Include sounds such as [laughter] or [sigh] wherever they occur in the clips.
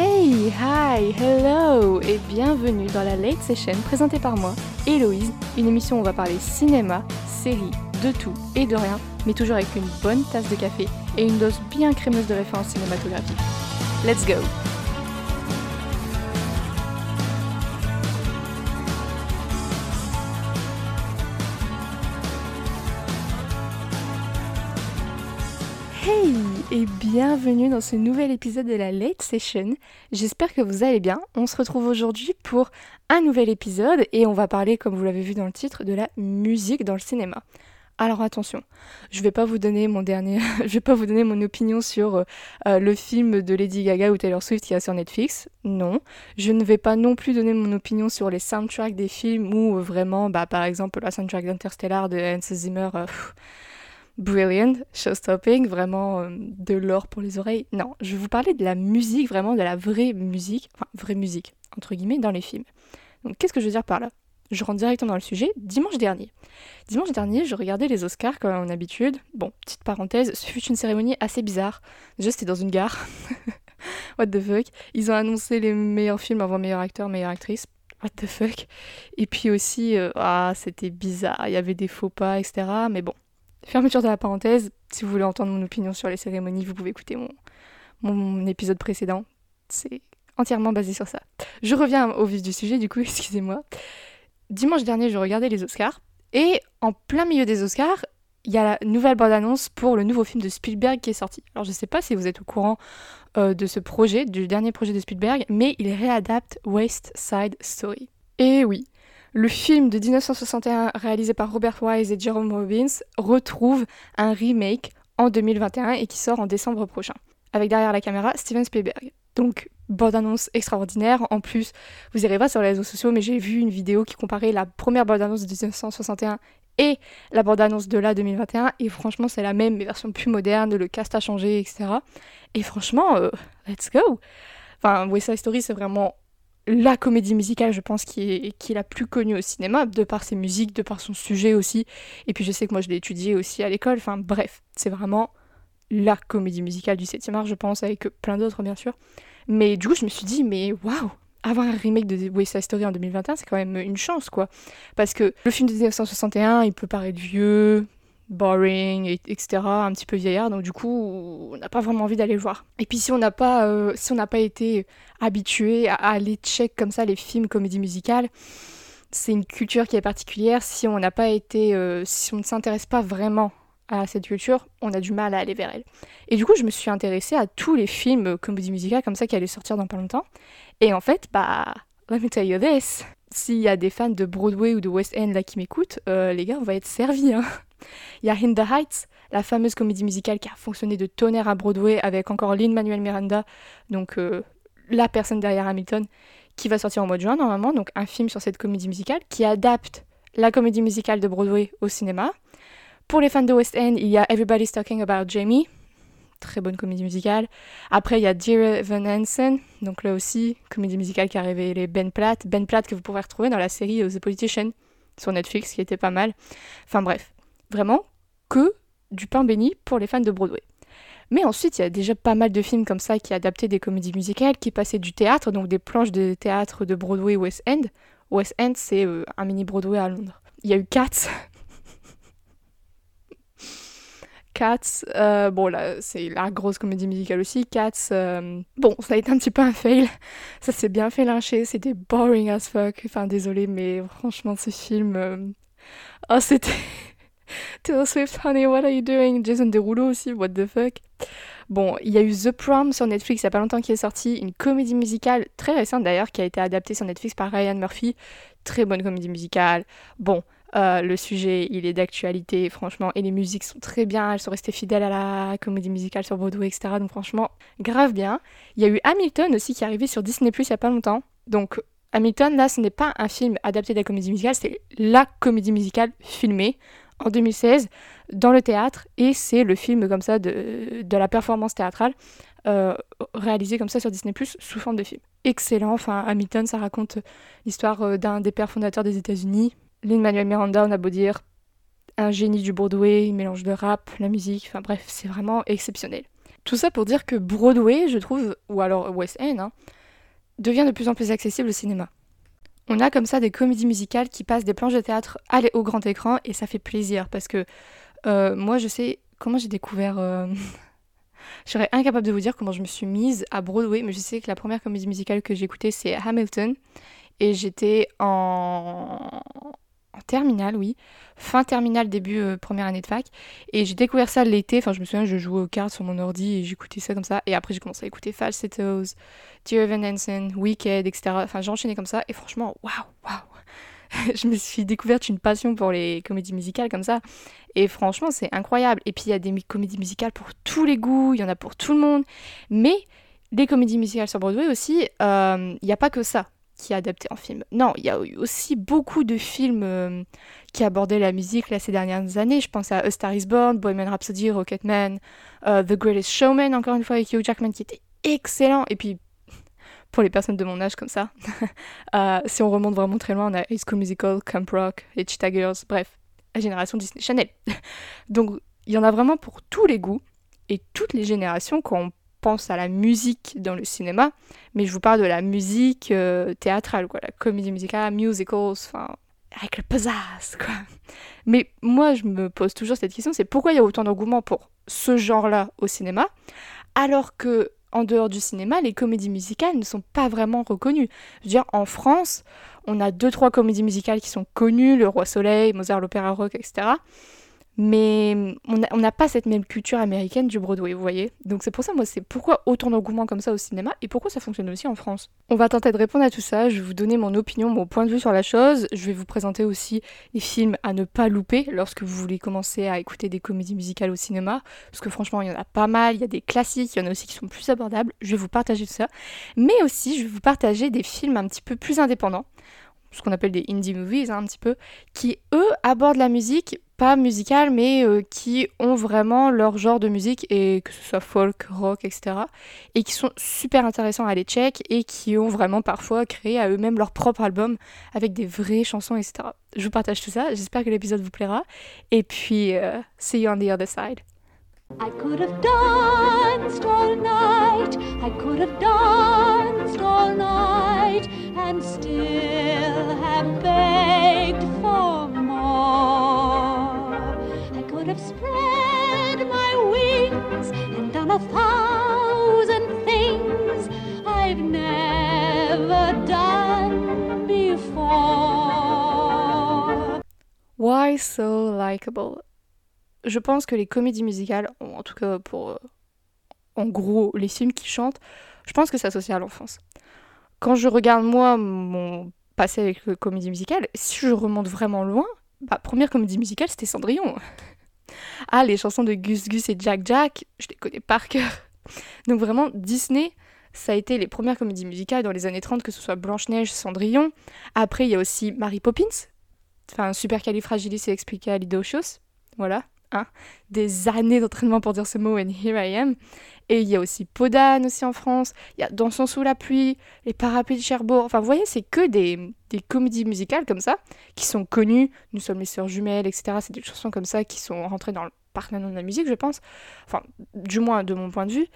Hey, hi, hello et bienvenue dans la Late Session présentée par moi, Héloïse, une émission où on va parler cinéma, séries, de tout et de rien, mais toujours avec une bonne tasse de café et une dose bien crémeuse de références cinématographiques. Let's go Hey et bienvenue dans ce nouvel épisode de la Late Session. J'espère que vous allez bien. On se retrouve aujourd'hui pour un nouvel épisode et on va parler, comme vous l'avez vu dans le titre, de la musique dans le cinéma. Alors attention, je vais pas vous donner mon dernier, [laughs] je vais pas vous donner mon opinion sur euh, le film de Lady Gaga ou Taylor Swift qui a sur Netflix. Non, je ne vais pas non plus donner mon opinion sur les soundtracks des films ou vraiment, bah par exemple la soundtrack d'Interstellar de Hans Zimmer. Euh, brilliant, show-stopping, vraiment euh, de l'or pour les oreilles. Non, je vais vous parler de la musique, vraiment de la vraie musique, enfin vraie musique, entre guillemets, dans les films. Donc qu'est-ce que je veux dire par là? Je rentre directement dans le sujet. Dimanche dernier. Dimanche dernier, je regardais les Oscars comme en habitude. Bon, petite parenthèse, ce fut une cérémonie assez bizarre. Déjà, c'était dans une gare. [laughs] What the fuck? Ils ont annoncé les meilleurs films avant meilleur acteur, meilleure actrice. What the fuck? Et puis aussi, euh, ah, c'était bizarre. Il y avait des faux pas, etc. Mais bon, Fermeture de la parenthèse, si vous voulez entendre mon opinion sur les cérémonies, vous pouvez écouter mon, mon épisode précédent. C'est entièrement basé sur ça. Je reviens au vif du sujet, du coup, [laughs] excusez-moi. Dimanche dernier, je regardais les Oscars, et en plein milieu des Oscars, il y a la nouvelle bande-annonce pour le nouveau film de Spielberg qui est sorti. Alors je ne sais pas si vous êtes au courant euh, de ce projet, du dernier projet de Spielberg, mais il réadapte West Side Story. Et oui, le film de 1961 réalisé par Robert Wise et Jerome Robbins retrouve un remake en 2021 et qui sort en décembre prochain, avec derrière la caméra Steven Spielberg. Donc, bande-annonce extraordinaire. En plus, vous irez pas sur les réseaux sociaux, mais j'ai vu une vidéo qui comparait la première bande-annonce de 1961 et la bande-annonce de là 2021. Et franchement, c'est la même, mais version plus moderne, le cast a changé, etc. Et franchement, euh, let's go! Enfin, West Side Story, c'est vraiment la comédie musicale, je pense, qui est, qui la plus connue au cinéma, de par ses musiques, de par son sujet aussi. Et puis je sais que moi je l'ai étudié aussi à l'école. Enfin bref, c'est vraiment la comédie musicale du 7e art, je pense, avec plein d'autres bien sûr. Mais du coup, je me suis dit, mais waouh, avoir un remake de West Side Story en 2021, c'est quand même une chance, quoi. Parce que le film de 1961, il peut paraître vieux, boring, etc., un petit peu vieillard, donc du coup, on n'a pas vraiment envie d'aller le voir. Et puis si on n'a pas, euh, si pas été habitué à, aller check comme ça les films comédie musicale, c'est une culture qui est particulière. Si on n'a pas été, euh, si on ne s'intéresse pas vraiment à cette culture, on a du mal à aller vers elle. Et du coup, je me suis intéressée à tous les films comédie musicale comme ça qui allaient sortir dans pas longtemps. Et en fait, bah, let me tell you this. S'il y a des fans de Broadway ou de West End là qui m'écoutent, euh, les gars, on va être servis. Hein. Il y a In the Heights, la fameuse comédie musicale qui a fonctionné de tonnerre à Broadway avec encore Lin-Manuel Miranda, donc euh, la personne derrière Hamilton, qui va sortir en mois de juin normalement, donc un film sur cette comédie musicale qui adapte la comédie musicale de Broadway au cinéma. Pour les fans de West End, il y a Everybody's Talking About Jamie, très bonne comédie musicale. Après, il y a Dear Evan Hansen, donc là aussi, comédie musicale qui a révélé Ben Platt. Ben Platt que vous pourrez retrouver dans la série euh, The Politician sur Netflix, qui était pas mal. Enfin bref, Vraiment que du pain béni pour les fans de Broadway. Mais ensuite, il y a déjà pas mal de films comme ça qui adaptaient des comédies musicales, qui passaient du théâtre, donc des planches de théâtre de Broadway West End. West End, c'est euh, un mini Broadway à Londres. Il y a eu Cats. [laughs] Cats, euh, bon là, c'est la grosse comédie musicale aussi. Cats, euh, bon, ça a été un petit peu un fail. Ça s'est bien fait lyncher, c'était boring as fuck. Enfin, désolé, mais franchement, ce film. Oh, c'était. [laughs] Taylor Swift, honey, what are you doing? Jason Derulo aussi, what the fuck? Bon, il y a eu The Prom sur Netflix il y a pas longtemps qui est sorti, une comédie musicale très récente d'ailleurs qui a été adaptée sur Netflix par Ryan Murphy. Très bonne comédie musicale. Bon, euh, le sujet il est d'actualité, franchement, et les musiques sont très bien, elles sont restées fidèles à la comédie musicale sur Broadway, etc. Donc franchement, grave bien. Il y a eu Hamilton aussi qui est arrivé sur Disney Plus il y a pas longtemps. Donc Hamilton, là, ce n'est pas un film adapté de la comédie musicale, c'est la comédie musicale filmée en 2016 dans le théâtre et c'est le film comme ça de, de la performance théâtrale euh, réalisé comme ça sur Disney Plus sous forme de film. Excellent, enfin Hamilton ça raconte l'histoire euh, d'un des pères fondateurs des États-Unis. Lin-Manuel Miranda, on a beau dire un génie du Broadway, mélange le rap, la musique, enfin bref, c'est vraiment exceptionnel. Tout ça pour dire que Broadway, je trouve, ou alors West End, hein, devient de plus en plus accessible au cinéma. On a comme ça des comédies musicales qui passent des planches de théâtre au grand écran et ça fait plaisir parce que euh, moi je sais comment j'ai découvert... Euh, [laughs] je serais incapable de vous dire comment je me suis mise à Broadway, mais je sais que la première comédie musicale que j'ai écoutée c'est Hamilton et j'étais en en terminale, oui. Fin terminale, début euh, première année de fac. Et j'ai découvert ça l'été. Enfin, je me souviens, je jouais aux cartes sur mon ordi et j'écoutais ça comme ça. Et après, j'ai commencé à écouter Falsettos, Dear Evan Hansen, Wicked, etc. Enfin, j'ai comme ça. Et franchement, waouh, waouh. [laughs] je me suis découverte une passion pour les comédies musicales comme ça. Et franchement, c'est incroyable. Et puis, il y a des comédies musicales pour tous les goûts. Il y en a pour tout le monde. Mais les comédies musicales sur Broadway aussi, euh, il n'y a pas que ça qui est adapté en film. Non, il y a eu aussi beaucoup de films euh, qui abordaient la musique là, ces dernières années. Je pense à A Star is Born, Bohemian Rhapsody, Rocketman, uh, The Greatest Showman, encore une fois, avec Hugh Jackman, qui était excellent. Et puis, pour les personnes de mon âge comme ça, [laughs] uh, si on remonte vraiment très loin, on a High School Musical, Camp Rock, et Cheetah Girls, bref, la génération Disney Channel. [laughs] Donc, il y en a vraiment pour tous les goûts et toutes les générations quand on pense à la musique dans le cinéma, mais je vous parle de la musique euh, théâtrale, quoi, la comédie musicale, musicals, enfin, avec le pizzazz, quoi. Mais moi, je me pose toujours cette question, c'est pourquoi il y a autant d'engouement pour ce genre-là au cinéma, alors que en dehors du cinéma, les comédies musicales ne sont pas vraiment reconnues. Je veux dire, en France, on a deux, trois comédies musicales qui sont connues, Le Roi Soleil, Mozart, l'Opéra Rock, etc mais on n'a pas cette même culture américaine du Broadway, vous voyez. Donc c'est pour ça, moi, c'est pourquoi autant d'engouement comme ça au cinéma et pourquoi ça fonctionne aussi en France. On va tenter de répondre à tout ça, je vais vous donner mon opinion, mon point de vue sur la chose, je vais vous présenter aussi les films à ne pas louper lorsque vous voulez commencer à écouter des comédies musicales au cinéma, parce que franchement, il y en a pas mal, il y a des classiques, il y en a aussi qui sont plus abordables, je vais vous partager tout ça, mais aussi je vais vous partager des films un petit peu plus indépendants. Ce qu'on appelle des indie movies, hein, un petit peu, qui eux abordent la musique, pas musicale, mais euh, qui ont vraiment leur genre de musique, et que ce soit folk, rock, etc., et qui sont super intéressants à aller check, et qui ont vraiment parfois créé à eux-mêmes leur propre album, avec des vraies chansons, etc. Je vous partage tout ça, j'espère que l'épisode vous plaira, et puis, uh, see you on the other side. Why so likable? je pense que les comédies musicales, en tout cas pour euh, en gros les films qui chantent, je pense que c'est associé à l'enfance. Quand je regarde moi mon passé avec les comédies musicales, si je remonte vraiment loin, ma première comédie musicale c'était Cendrillon. Ah, les chansons de Gus Gus et Jack Jack, je les connais par cœur. [laughs] Donc vraiment, Disney, ça a été les premières comédies musicales dans les années 30, que ce soit Blanche-Neige, Cendrillon. Après, il y a aussi Mary Poppins, enfin Supercalifragilisticexpialidocious, voilà, Hein, des années d'entraînement pour dire ce mot, and here I am. Et il y a aussi Podane aussi en France, il y a Dansons sous la pluie, Les Parapluies de Cherbourg. Enfin, vous voyez, c'est que des, des, comédies musicales comme ça, qui sont connues. Nous sommes les sœurs jumelles, etc. C'est des chansons comme ça qui sont rentrées dans le parc de la musique, je pense. Enfin, du moins de mon point de vue.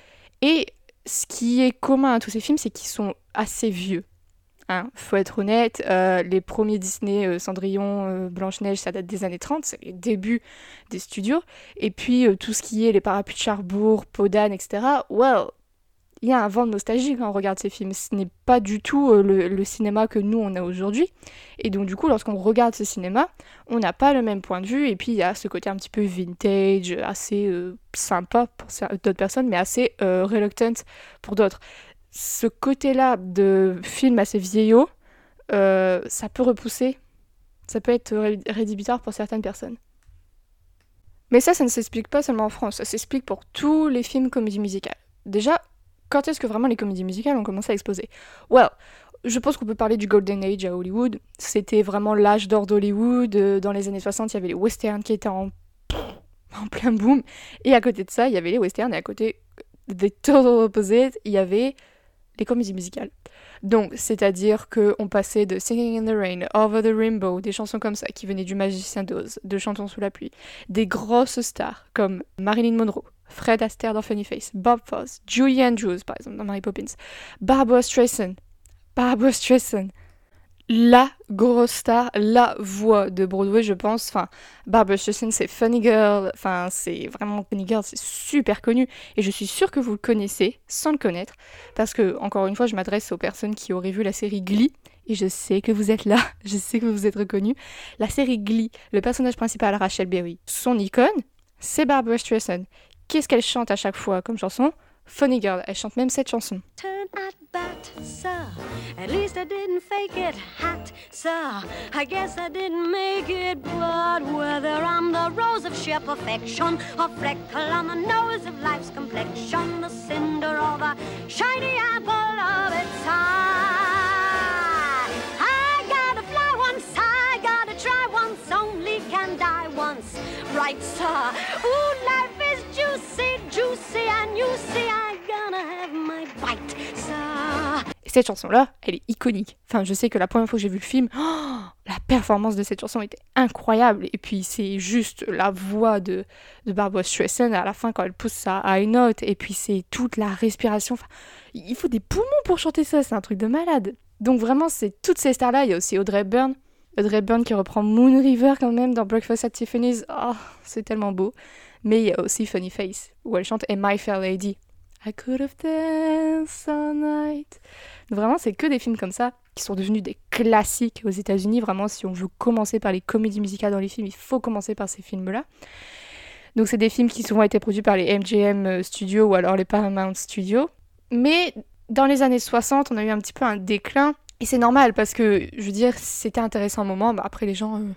Et ce qui est commun à tous ces films, c'est qu'ils sont assez vieux. Hein, faut être honnête, euh, les premiers Disney, euh, Cendrillon, euh, Blanche-Neige, ça date des années 30, c'est les débuts des studios. Et puis tout ce qui est les parapluies de Charbourg, Podane, etc. Well, il y a un vent de nostalgie quand on regarde ces films. Ce n'est pas du tout le, cinéma que nous on a aujourd'hui. Et donc du coup, lorsqu'on regarde ce cinéma, on n'a pas le même point de vue. Et puis il y a ce côté un petit peu vintage, assez sympa pour d'autres personnes, mais assez reluctant pour d'autres ce côté-là de film assez vieillot, euh, ça peut repousser, ça peut être rédhibitoire pour certaines personnes. Mais ça, ça ne s'explique pas seulement en France, ça s'explique pour tous les films comédies musicales. Déjà, quand est-ce que vraiment les comédies musicales ont commencé à exploser? Well, je pense qu'on peut parler du Golden Age à Hollywood. C'était vraiment l'âge d'or d'Hollywood. Euh, dans les années 60, il y avait les westerns qui étaient en, plein boom. Et à côté de ça, il y avait les westerns. Et à côté, the total opposite, il y avait les comédies musicales. Donc, c'est-à-dire qu'on passait de Singing in the Rain, Over the Rainbow, des chansons comme ça qui venaient du Magicien d'Oz, de Chantons sous la pluie, des grosses stars comme Marilyn Monroe, Fred Astaire dans Funny Face, Bob Fosse, Julie Andrews par exemple dans Mary Poppins, Barbara Streisand, Barbara Streisand, la grosse star, la voix de Broadway, je pense. Enfin, Barbara Streisand, c'est Funny Girl. Enfin, c'est vraiment Funny Girl, c'est super connu. Et je suis sûre que vous le connaissez sans le connaître. Parce que, encore une fois, je m'adresse aux personnes qui auraient vu la série Glee. Et je sais que vous êtes là, [laughs] je sais que vous êtes reconnus. La série Glee, le personnage principal, Rachel Berry, son icône, c'est Barbara Streisand. Qu'est-ce qu'elle chante à chaque fois comme chanson? Funny Girl, elle chante même cette chanson. Turn at bat, sir. At least I didn't fake it, hat, sir. I guess I didn't make it, but whether I'm the rose of sheer perfection, or freckle on the nose of life's complexion, the cinder or the shiny apple of its eye. Only can die once, right, sir? Ooh, life is juicy, juicy, and you see, I gonna have my bite, sir. Et cette chanson-là, elle est iconique. Enfin, je sais que la première fois que j'ai vu le film, [gasps] la performance de cette chanson était incroyable. Et puis, c'est juste la voix de, de Barbara Streisand à la fin quand elle pousse sa high note. Et puis, c'est toute la respiration. Enfin, il faut des poumons pour chanter ça, c'est un truc de malade. Donc, vraiment, c'est toutes ces stars-là. Il y a aussi Audrey Byrne. Audrey Byrne qui reprend Moon River quand même dans Breakfast at Tiffany's. Oh, c'est tellement beau. Mais il y a aussi Funny Face, où elle chante And My Fair Lady? I could have danced all night. Vraiment, c'est que des films comme ça qui sont devenus des classiques aux États-Unis. Vraiment, si on veut commencer par les comédies musicales dans les films, il faut commencer par ces films-là. Donc, c'est des films qui souvent été produits par les MGM Studios ou alors les Paramount Studios. Mais dans les années 60, on a eu un petit peu un déclin. Et c'est normal parce que, je veux dire, c'était intéressant un moment. Bah, après, les gens, euh,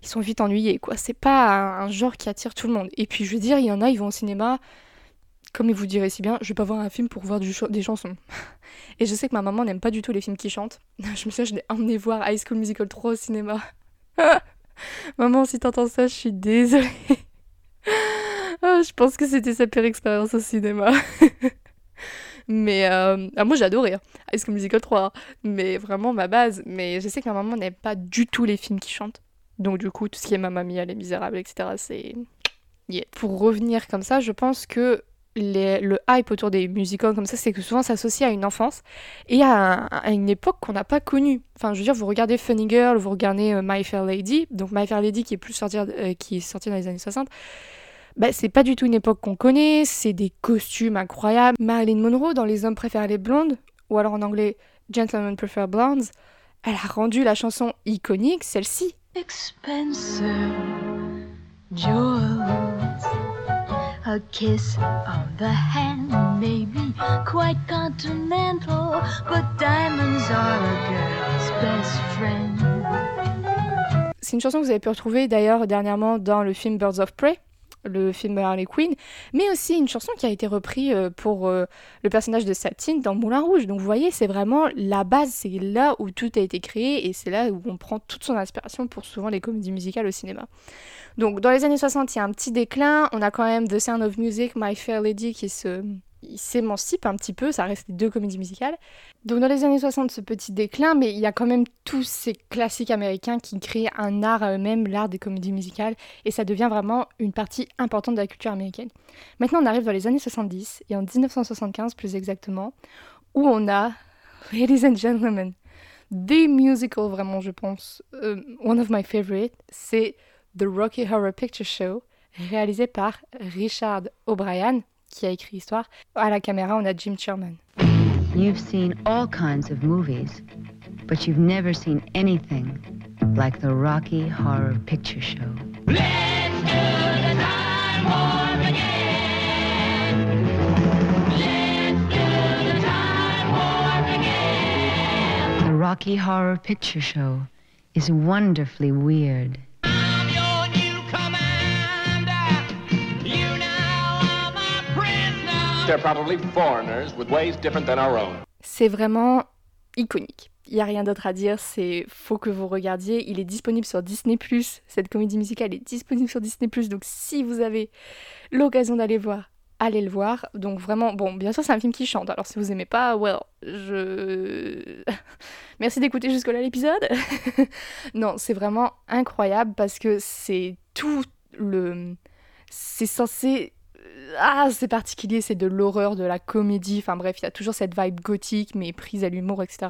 ils sont vite ennuyés, quoi. C'est pas un, genre qui attire tout le monde. Et puis, je veux dire, il y en a, ils vont au cinéma comme il vous dirait si bien, je vais pas voir un film pour voir des chansons. [laughs] Et je sais que ma maman n'aime pas du tout les films qui chantent. [laughs] Je me souviens, je l'ai emmené voir High School Musical 3 au cinéma. [laughs] maman, si t'entends ça, je suis désolée. Ah, je pense que c'était sa pire expérience au cinéma. Mais euh, ah, moi j'adorais hein. High School Musical 3, mais vraiment ma base. Mais je sais que ma maman n'aime pas du tout les films qui chantent. Donc du coup, tout ce qui est Mamma Mia, Les Misérables, etc., c'est... Pour revenir comme ça, je pense que les, le hype autour des musicals comme ça, c'est que souvent ça s'associe à une enfance et à, à une époque qu'on n'a pas connue. Enfin, je veux dire, vous regardez Funny Girl, vous regardez euh, My Fair Lady, donc My Fair Lady qui est plus sorti, euh, qui est sorti dans les années 60. Bah, c'est pas du tout une époque qu'on connaît, c'est des costumes incroyables. Marilyn Monroe dans Les hommes préfèrent les blondes, ou alors en anglais Gentlemen Prefer Blondes, elle a rendu la chanson iconique, celle-ci. Expensive jewels. A kiss of the hand may be quite continental, but diamonds are a girl's best friend. C'est une chanson que vous avez pu retrouver d'ailleurs dernièrement dans le film Birds of Prey, le film Harley Quinn, mais aussi une chanson qui a été reprise euh, pour euh, le personnage de Satine dans Moulin Rouge. Donc vous voyez, c'est vraiment la base, c'est là où tout a été créé et c'est là où on prend toute son inspiration pour souvent les comédies musicales au cinéma. Donc dans les années 60, il y a un petit déclin, on a quand même The Sound of Music, My Fair Lady qui se il s'émancipe un petit peu, ça reste deux comédies musicales. Donc dans les années 60, ce petit déclin, mais il y a quand même tous ces classiques américains qui créent un art à eux-mêmes, l'art des comédies musicales, et ça devient vraiment une partie importante de la culture américaine. Maintenant, on arrive dans les années 70, et en 1975 plus exactement, où on a, [laughs] ladies and gentlemen, des musicals vraiment, je pense. Euh, one of my favorites, c'est The Rocky Horror Picture Show, réalisé par Richard O'Brien, qui a écrit l'histoire. À la caméra, on a Jim Sherman. You've seen all kinds of movies, but you've never seen anything like the Rocky Horror Picture Show. The Rocky Horror Picture Show is wonderfully weird. C'est vraiment iconique. Il n'y a rien d'autre à dire, c'est faut que vous regardiez. Il est disponible sur Disney+. Cette comédie musicale est disponible sur Disney+. Donc si vous avez l'occasion d'aller voir, allez le voir. Donc vraiment, bon, bien sûr c'est un film qui chante. Alors si vous aimez pas, well, je... [laughs] Merci d'écouter jusque-là l'épisode. [laughs] non, c'est vraiment incroyable parce que c'est tout le... C'est censé ah, c'est particulier, c'est de l'horreur, de la comédie, enfin bref, il y a toujours cette vibe gothique, mais prise à l'humour, etc.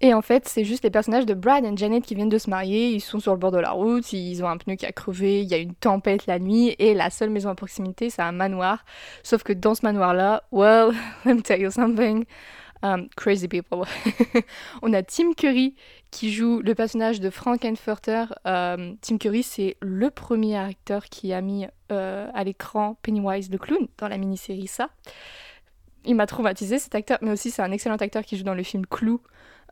Et en fait, c'est juste les personnages de Brad et Janet qui viennent de se marier, ils sont sur le bord de la route, ils ont un pneu qui a crevé, il y a une tempête la nuit, et la seule maison à proximité, c'est un manoir. Sauf que dans ce manoir-là, well, [laughs] let me tell you something, um, crazy people. [laughs] On a Tim Curry qui joue le personnage de Frankenfurter. Um, Tim Curry, c'est le premier acteur qui a mis euh, à l'écran Pennywise le clown dans la mini-série Ça. Il m'a traumatisé cet acteur, mais aussi c'est un excellent acteur qui joue dans le film Clou,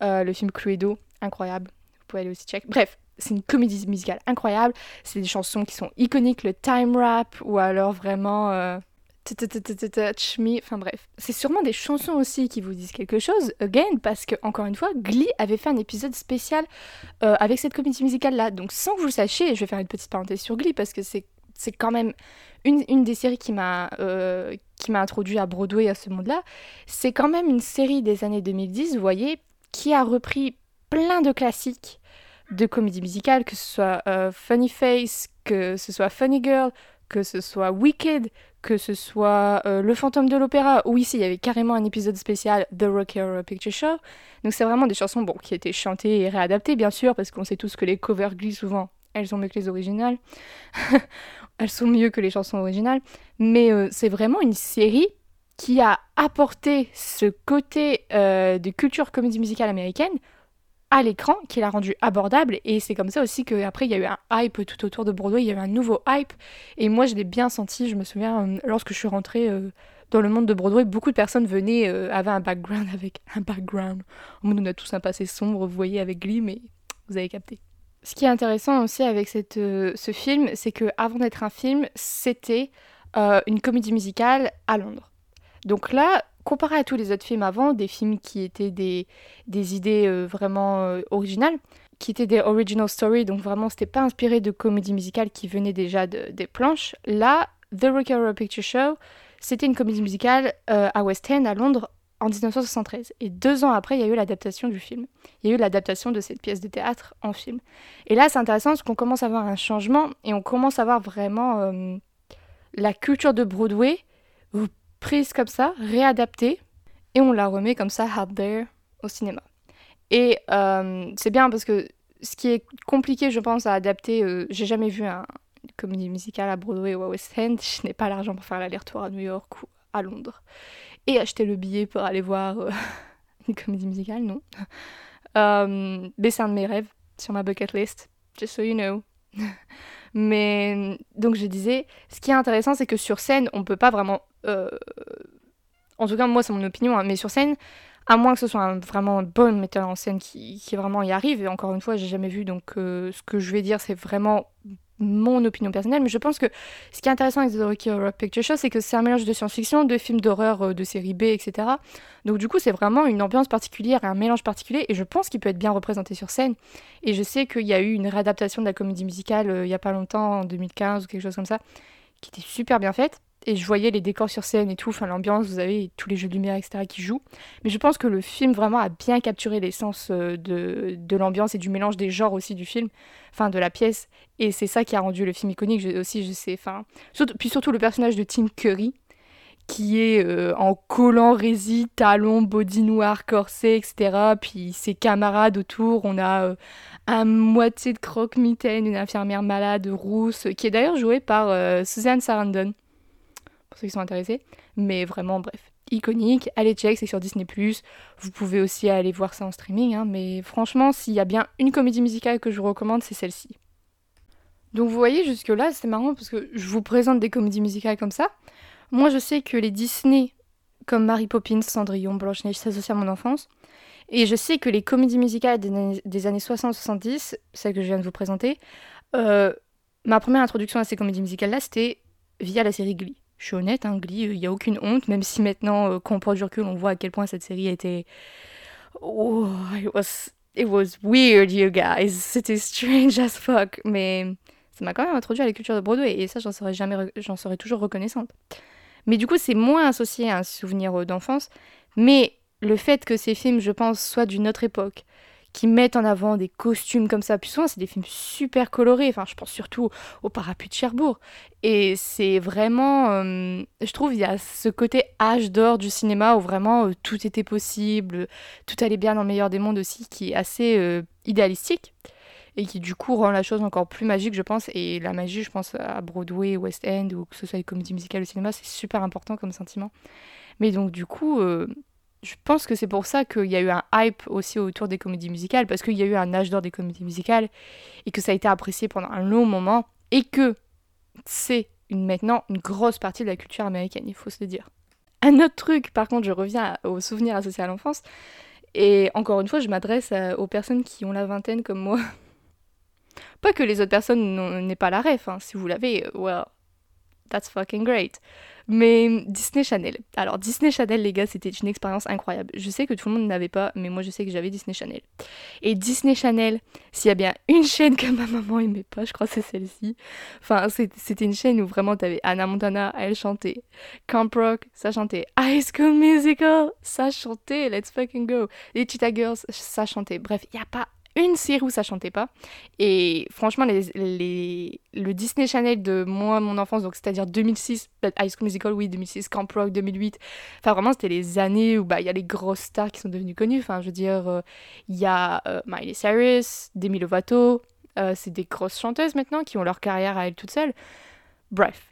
euh, le film Cluedo, incroyable. Vous pouvez aller aussi check. Bref, c'est une comédie musicale incroyable. C'est des chansons qui sont iconiques, le time rap ou alors vraiment euh, Enfin bref, c'est sûrement des chansons aussi qui vous disent quelque chose. Again, parce que encore une fois, Glee avait fait un épisode spécial euh, avec cette comédie musicale là. Donc sans que vous le sachiez, je vais faire une petite parenthèse sur Glee parce que c'est quand même une, des séries qui m'a euh, introduit à Broadway à ce monde-là. C'est quand même une série des années 2010, vous voyez, qui a repris plein de classiques de comédie musicale, que ce soit euh, Funny Face, que ce soit Funny Girl, que ce soit Wicked, que ce soit euh, Le Fantôme de l'Opéra, où ici il y avait carrément un épisode spécial The Rocky Horror Picture Show. Donc c'est vraiment des chansons bon, qui étaient chantées et réadaptées, bien sûr, parce qu'on sait tous que les covers Glee, souvent, elles sont mieux que les originales. [laughs] elles sont mieux que les chansons originales. Mais euh, c'est vraiment une série qui a apporté ce côté euh, de culture comédie musicale américaine à l'écran, qui l'a rendu abordable. Et c'est comme ça aussi qu'après, il y a eu un hype tout autour de Broadway, il y a eu un nouveau hype. Et moi, je l'ai bien senti, je me souviens, euh, lorsque je suis rentrée euh, dans le monde de Broadway, beaucoup de personnes venaient, euh, avaient un background [laughs] avec un background. On a tous un passé sombre, vous voyez, avec Glee, mais vous avez capté. Ce qui est intéressant aussi avec cette, ce film, c'est que avant d'être un film, c'était une comédie musicale à Londres. Donc là, comparé à tous les autres films avant, des films qui étaient des, idées euh, vraiment euh, originales, qui étaient des original stories, donc vraiment c'était pas inspiré de comédie musicale qui venaient déjà de- des planches. Là, The Rocky Horror Picture Show, c'était une comédie musicale euh, à West End, à Londres, en 1973. Et deux ans après, il y a eu l'adaptation du film. Il y a eu l'adaptation de cette pièce de théâtre en film. Et là, c'est intéressant parce qu'on commence à voir un changement et on commence à voir vraiment la culture de Broadway prise comme ça, réadaptée, et on la remet comme ça out there au cinéma. Et euh, c'est bien parce que ce qui est compliqué, je pense, à adapter, euh, j'ai jamais vu un, comédie musicale à Broadway ou à West End, je n'ai pas l'argent pour faire l'aller-retour à New York ou à Londres. Et acheter le billet pour aller voir euh, [laughs] une comédie musicale, non. Euh, mais c'est un de mes rêves sur ma bucket list, just so you know. [laughs] mais donc je disais, ce qui est intéressant, c'est que sur scène, on peut pas vraiment. Euh, en tout cas, moi, c'est mon opinion, hein, mais sur scène, à moins que ce soit un, vraiment bon metteur en scène qui, vraiment y arrive, et encore une fois, j'ai jamais vu, donc euh, ce que je vais dire, c'est vraiment mon opinion personnelle, mais je pense que ce qui est intéressant avec The Rocky Horror Picture Show, c'est que c'est un mélange de science-fiction, de films d'horreur, euh, de série B, etc. Donc du coup, c'est vraiment une ambiance particulière, un mélange particulier, et je pense qu'il peut être bien représenté sur scène. Et je sais qu'il y a eu une réadaptation de la comédie musicale il y a pas longtemps, en 2015 ou quelque chose comme ça, qui était super bien faite. Et je voyais les décors sur scène et tout, enfin l'ambiance, vous avez tous les jeux de lumière, etc. qui jouent. Mais je pense que le film vraiment a bien capturé l'essence euh, de, de l'ambiance et du mélange des genres aussi du film, enfin de la pièce. Et c'est ça qui a rendu le film iconique aussi, je sais. Enfin, puis surtout le personnage de Tim Curry, qui est euh, en collant résille, talons, body noir, corset, etc. Puis ses camarades autour, on a euh, un moitié de croque-mitaine, une infirmière malade rousse, qui est d'ailleurs jouée par euh, Suzanne Sarandon, pour ceux qui sont intéressés. Mais vraiment, bref, iconique. Allez check, c'est sur Disney+. Vous pouvez aussi aller voir ça en streaming. hein, mais franchement, s'il y a bien une comédie musicale que je vous recommande, c'est celle-ci. Donc vous voyez, jusque-là, c'est marrant parce que je vous présente des comédies musicales comme ça. Moi, je sais que les Disney, comme Mary Poppins, Cendrillon, Blanche-Neige, s'associent à mon enfance. Et je sais que les comédies musicales des années, des années 60-70, celles que je viens de vous présenter, euh, ma première introduction à ces comédies musicales-là, c'était via la série Glee. Je suis honnête, hein, Glee, il n'y a aucune honte, même si maintenant, euh, quand on prend du recul, on voit à quel point cette série était... Oh, it was, it was weird, you guys. C'était strange as fuck. Mais ça m'a quand même introduit à la culture de Broadway, et ça, j'en serais, jamais, j'en serais toujours reconnaissante. Mais du coup, c'est moins associé à un souvenir euh, d'enfance. Mais le fait que ces films, je pense, soient d'une autre époque, qui mettent en avant des costumes comme ça. Puis souvent, c'est des films super colorés. Enfin, je pense surtout au Parapluie de Cherbourg. Et c'est vraiment, euh, je trouve, il y a ce côté âge d'or du cinéma où vraiment euh, tout était possible, tout allait bien dans le meilleur des mondes aussi, qui est assez euh, idéalistique et qui du coup rend la chose encore plus magique, je pense. Et la magie, je pense, à Broadway, West End, ou que ce soit les comédies musicales au cinéma, c'est super important comme sentiment. Mais donc, du coup, euh, je pense que c'est pour ça qu'il y a eu un hype aussi autour des comédies musicales, parce qu'il y a eu un âge d'or des comédies musicales, et que ça a été apprécié pendant un long moment, et que c'est maintenant une grosse partie de la culture américaine, il faut se le dire. Un autre truc, par contre, je reviens aux souvenirs associés à l'enfance, et encore une fois, je m'adresse à- aux personnes qui ont la vingtaine comme moi. [laughs] Pas que les autres personnes n'aient pas la ref, hein. si vous l'avez, euh, well, that's fucking great. Mais Disney Channel. Alors Disney Channel, les gars, c'était une expérience incroyable. Je sais que tout le monde n'avait pas, mais moi je sais que j'avais Disney Channel. Et Disney Channel, s'il y a bien une chaîne que ma maman aimait pas, je crois que c'est celle-ci. Enfin, c'était une chaîne où vraiment t'avais Anna Montana, elle chantait. Camp Rock, ça chantait. High School Musical, ça chantait. Let's fucking go. Les Cheetah Girls, ça chantait. Bref, il n'y a pas une série où ça chantait pas. Et franchement, les, les- le Disney Channel de moi, mon enfance, donc c'est-à-dire 2006, peut-être High School Musical, oui, 2006, Camp Rock, 2008. Enfin, vraiment, c'était les années où bah, il y a les grosses stars qui sont devenues connues. Enfin, je veux dire, euh, il y a euh, Miley Cyrus, Demi Lovato. euh, c'est des grosses chanteuses maintenant qui ont leur carrière à elles toutes seules. Bref.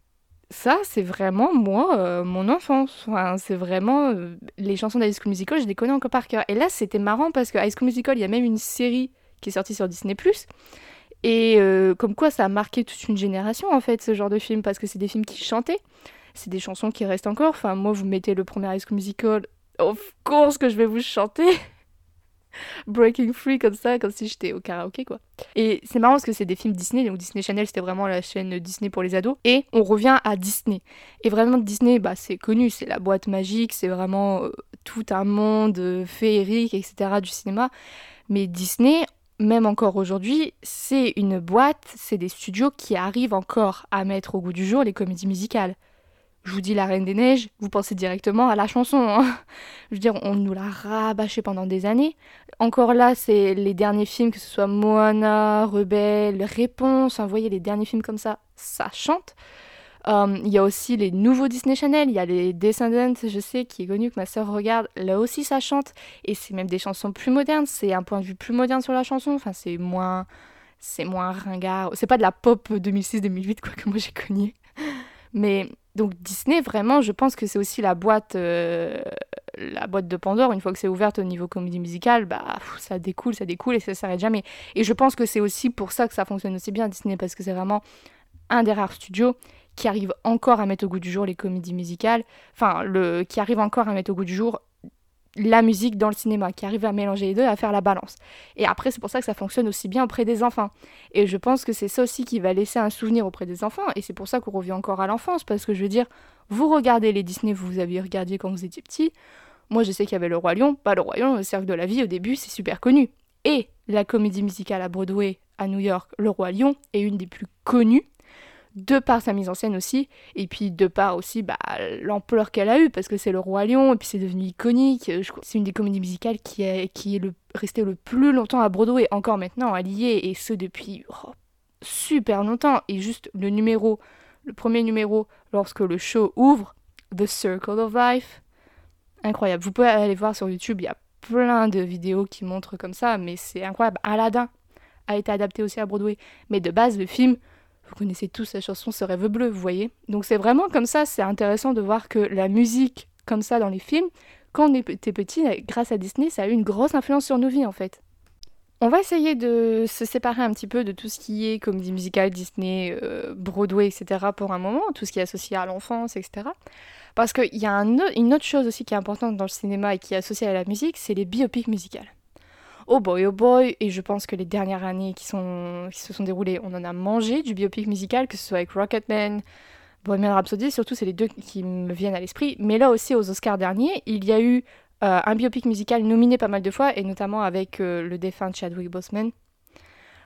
Ça, c'est vraiment moi, euh, mon enfance. Enfin, c'est vraiment euh, les chansons d'High School Musical, je les connais encore par cœur. Et là, c'était marrant parce que High School Musical, il y a même une série qui est sortie sur Disney+. Et euh, comme quoi, ça a marqué toute une génération, en fait, ce genre de film, parce que c'est des films qui chantaient. C'est des chansons qui restent encore. Enfin, moi, vous mettez le premier High School Musical, of course que je vais vous chanter. [laughs] Breaking Free comme ça, comme si j'étais au karaoké, quoi. Et c'est marrant parce que c'est des films Disney, donc Disney Channel, c'était vraiment la chaîne Disney pour les ados. Et on revient à Disney. Et vraiment, Disney, bah, c'est connu, c'est la boîte magique, c'est vraiment euh, tout un monde euh, féerique, etc. du cinéma. Mais Disney, même encore aujourd'hui, c'est une boîte, c'est des studios qui arrivent encore à mettre au goût du jour les comédies musicales. Je vous dis La Reine des Neiges, vous pensez directement à la chanson. hein. [laughs] Je veux dire, on nous l'a rabâché pendant des années. Encore là, c'est les derniers films, que ce soit Moana, Rebelle, Réponse, hein, vous voyez, les derniers films comme ça, ça chante. Euh, Il y a aussi les nouveaux Disney Channel, il y a les Descendants, je sais, qui est connu, que ma sœur regarde. Là aussi, ça chante. Et c'est même des chansons plus modernes, c'est un point de vue plus moderne sur la chanson. Enfin, c'est moins. C'est moins ringard. C'est pas de la pop 2006-2008, quoi, que moi j'ai connu. Mais donc Disney, vraiment, je pense que c'est aussi la boîte, euh, la boîte de Pandore. Une fois que c'est ouverte au niveau comédie musicale, bah ça découle, ça découle et ça s'arrête jamais. Et je pense que c'est aussi pour ça que ça fonctionne aussi bien Disney parce que c'est vraiment un des rares studios qui arrive encore à mettre au goût du jour les comédies musicales. Enfin, le qui arrive encore à mettre au goût du jour la musique dans le cinéma, qui arrive à mélanger les deux à faire la balance. Et après, c'est pour ça que ça fonctionne aussi bien auprès des enfants. Et je pense que c'est ça aussi qui va laisser un souvenir auprès des enfants. Et c'est pour ça qu'on revient encore à l'enfance. Parce que je veux dire, vous regardez les Disney, vous aviez regardé quand vous étiez petit. Moi, je sais qu'il y avait Le Roi Lion. Pas Le Roi Lion, le Cercle de la Vie, au début, c'est super connu. Et la comédie musicale à Broadway, à New York, Le Roi Lion, est une des plus connues. De par sa mise en scène aussi, et puis de par aussi bah, l'ampleur qu'elle a eue, parce que c'est Le Roi Lion, et puis c'est devenu iconique. Crois- C'est une des comédies musicales qui est, qui est le, restée le plus longtemps à Broadway, encore maintenant, à lier, et ce depuis oh, super longtemps. Et juste le numéro, le premier numéro, lorsque le show ouvre, The Circle of Life, incroyable. Vous pouvez aller voir sur YouTube, il y a plein de vidéos qui montrent comme ça, mais c'est incroyable. Aladdin a été adapté aussi à Broadway, mais de base, le film, vous connaissez tous la chanson Ce rêve bleu, vous voyez. Donc c'est vraiment comme ça, c'est intéressant de voir que la musique, comme ça dans les films, quand on était petit, grâce à Disney, ça a eu une grosse influence sur nos vies en fait. On va essayer de se séparer un petit peu de tout ce qui est comédie musicale, Disney, euh, Broadway, etc. pour un moment, tout ce qui est associé à l'enfance, etc. Parce qu'il y a une autre chose aussi qui est importante dans le cinéma et qui est associée à la musique, c'est les biopics musicales. Oh boy, oh boy, et je pense que les dernières années qui, se sont déroulées, on en a mangé du biopic musical, que ce soit avec Rocketman, Bohemian Rhapsody, surtout c'est les deux qui me viennent à l'esprit. Mais là aussi, aux Oscars derniers, il y a eu euh, un biopic musical nominé pas mal de fois, et notamment avec euh, le défunt Chadwick Boseman.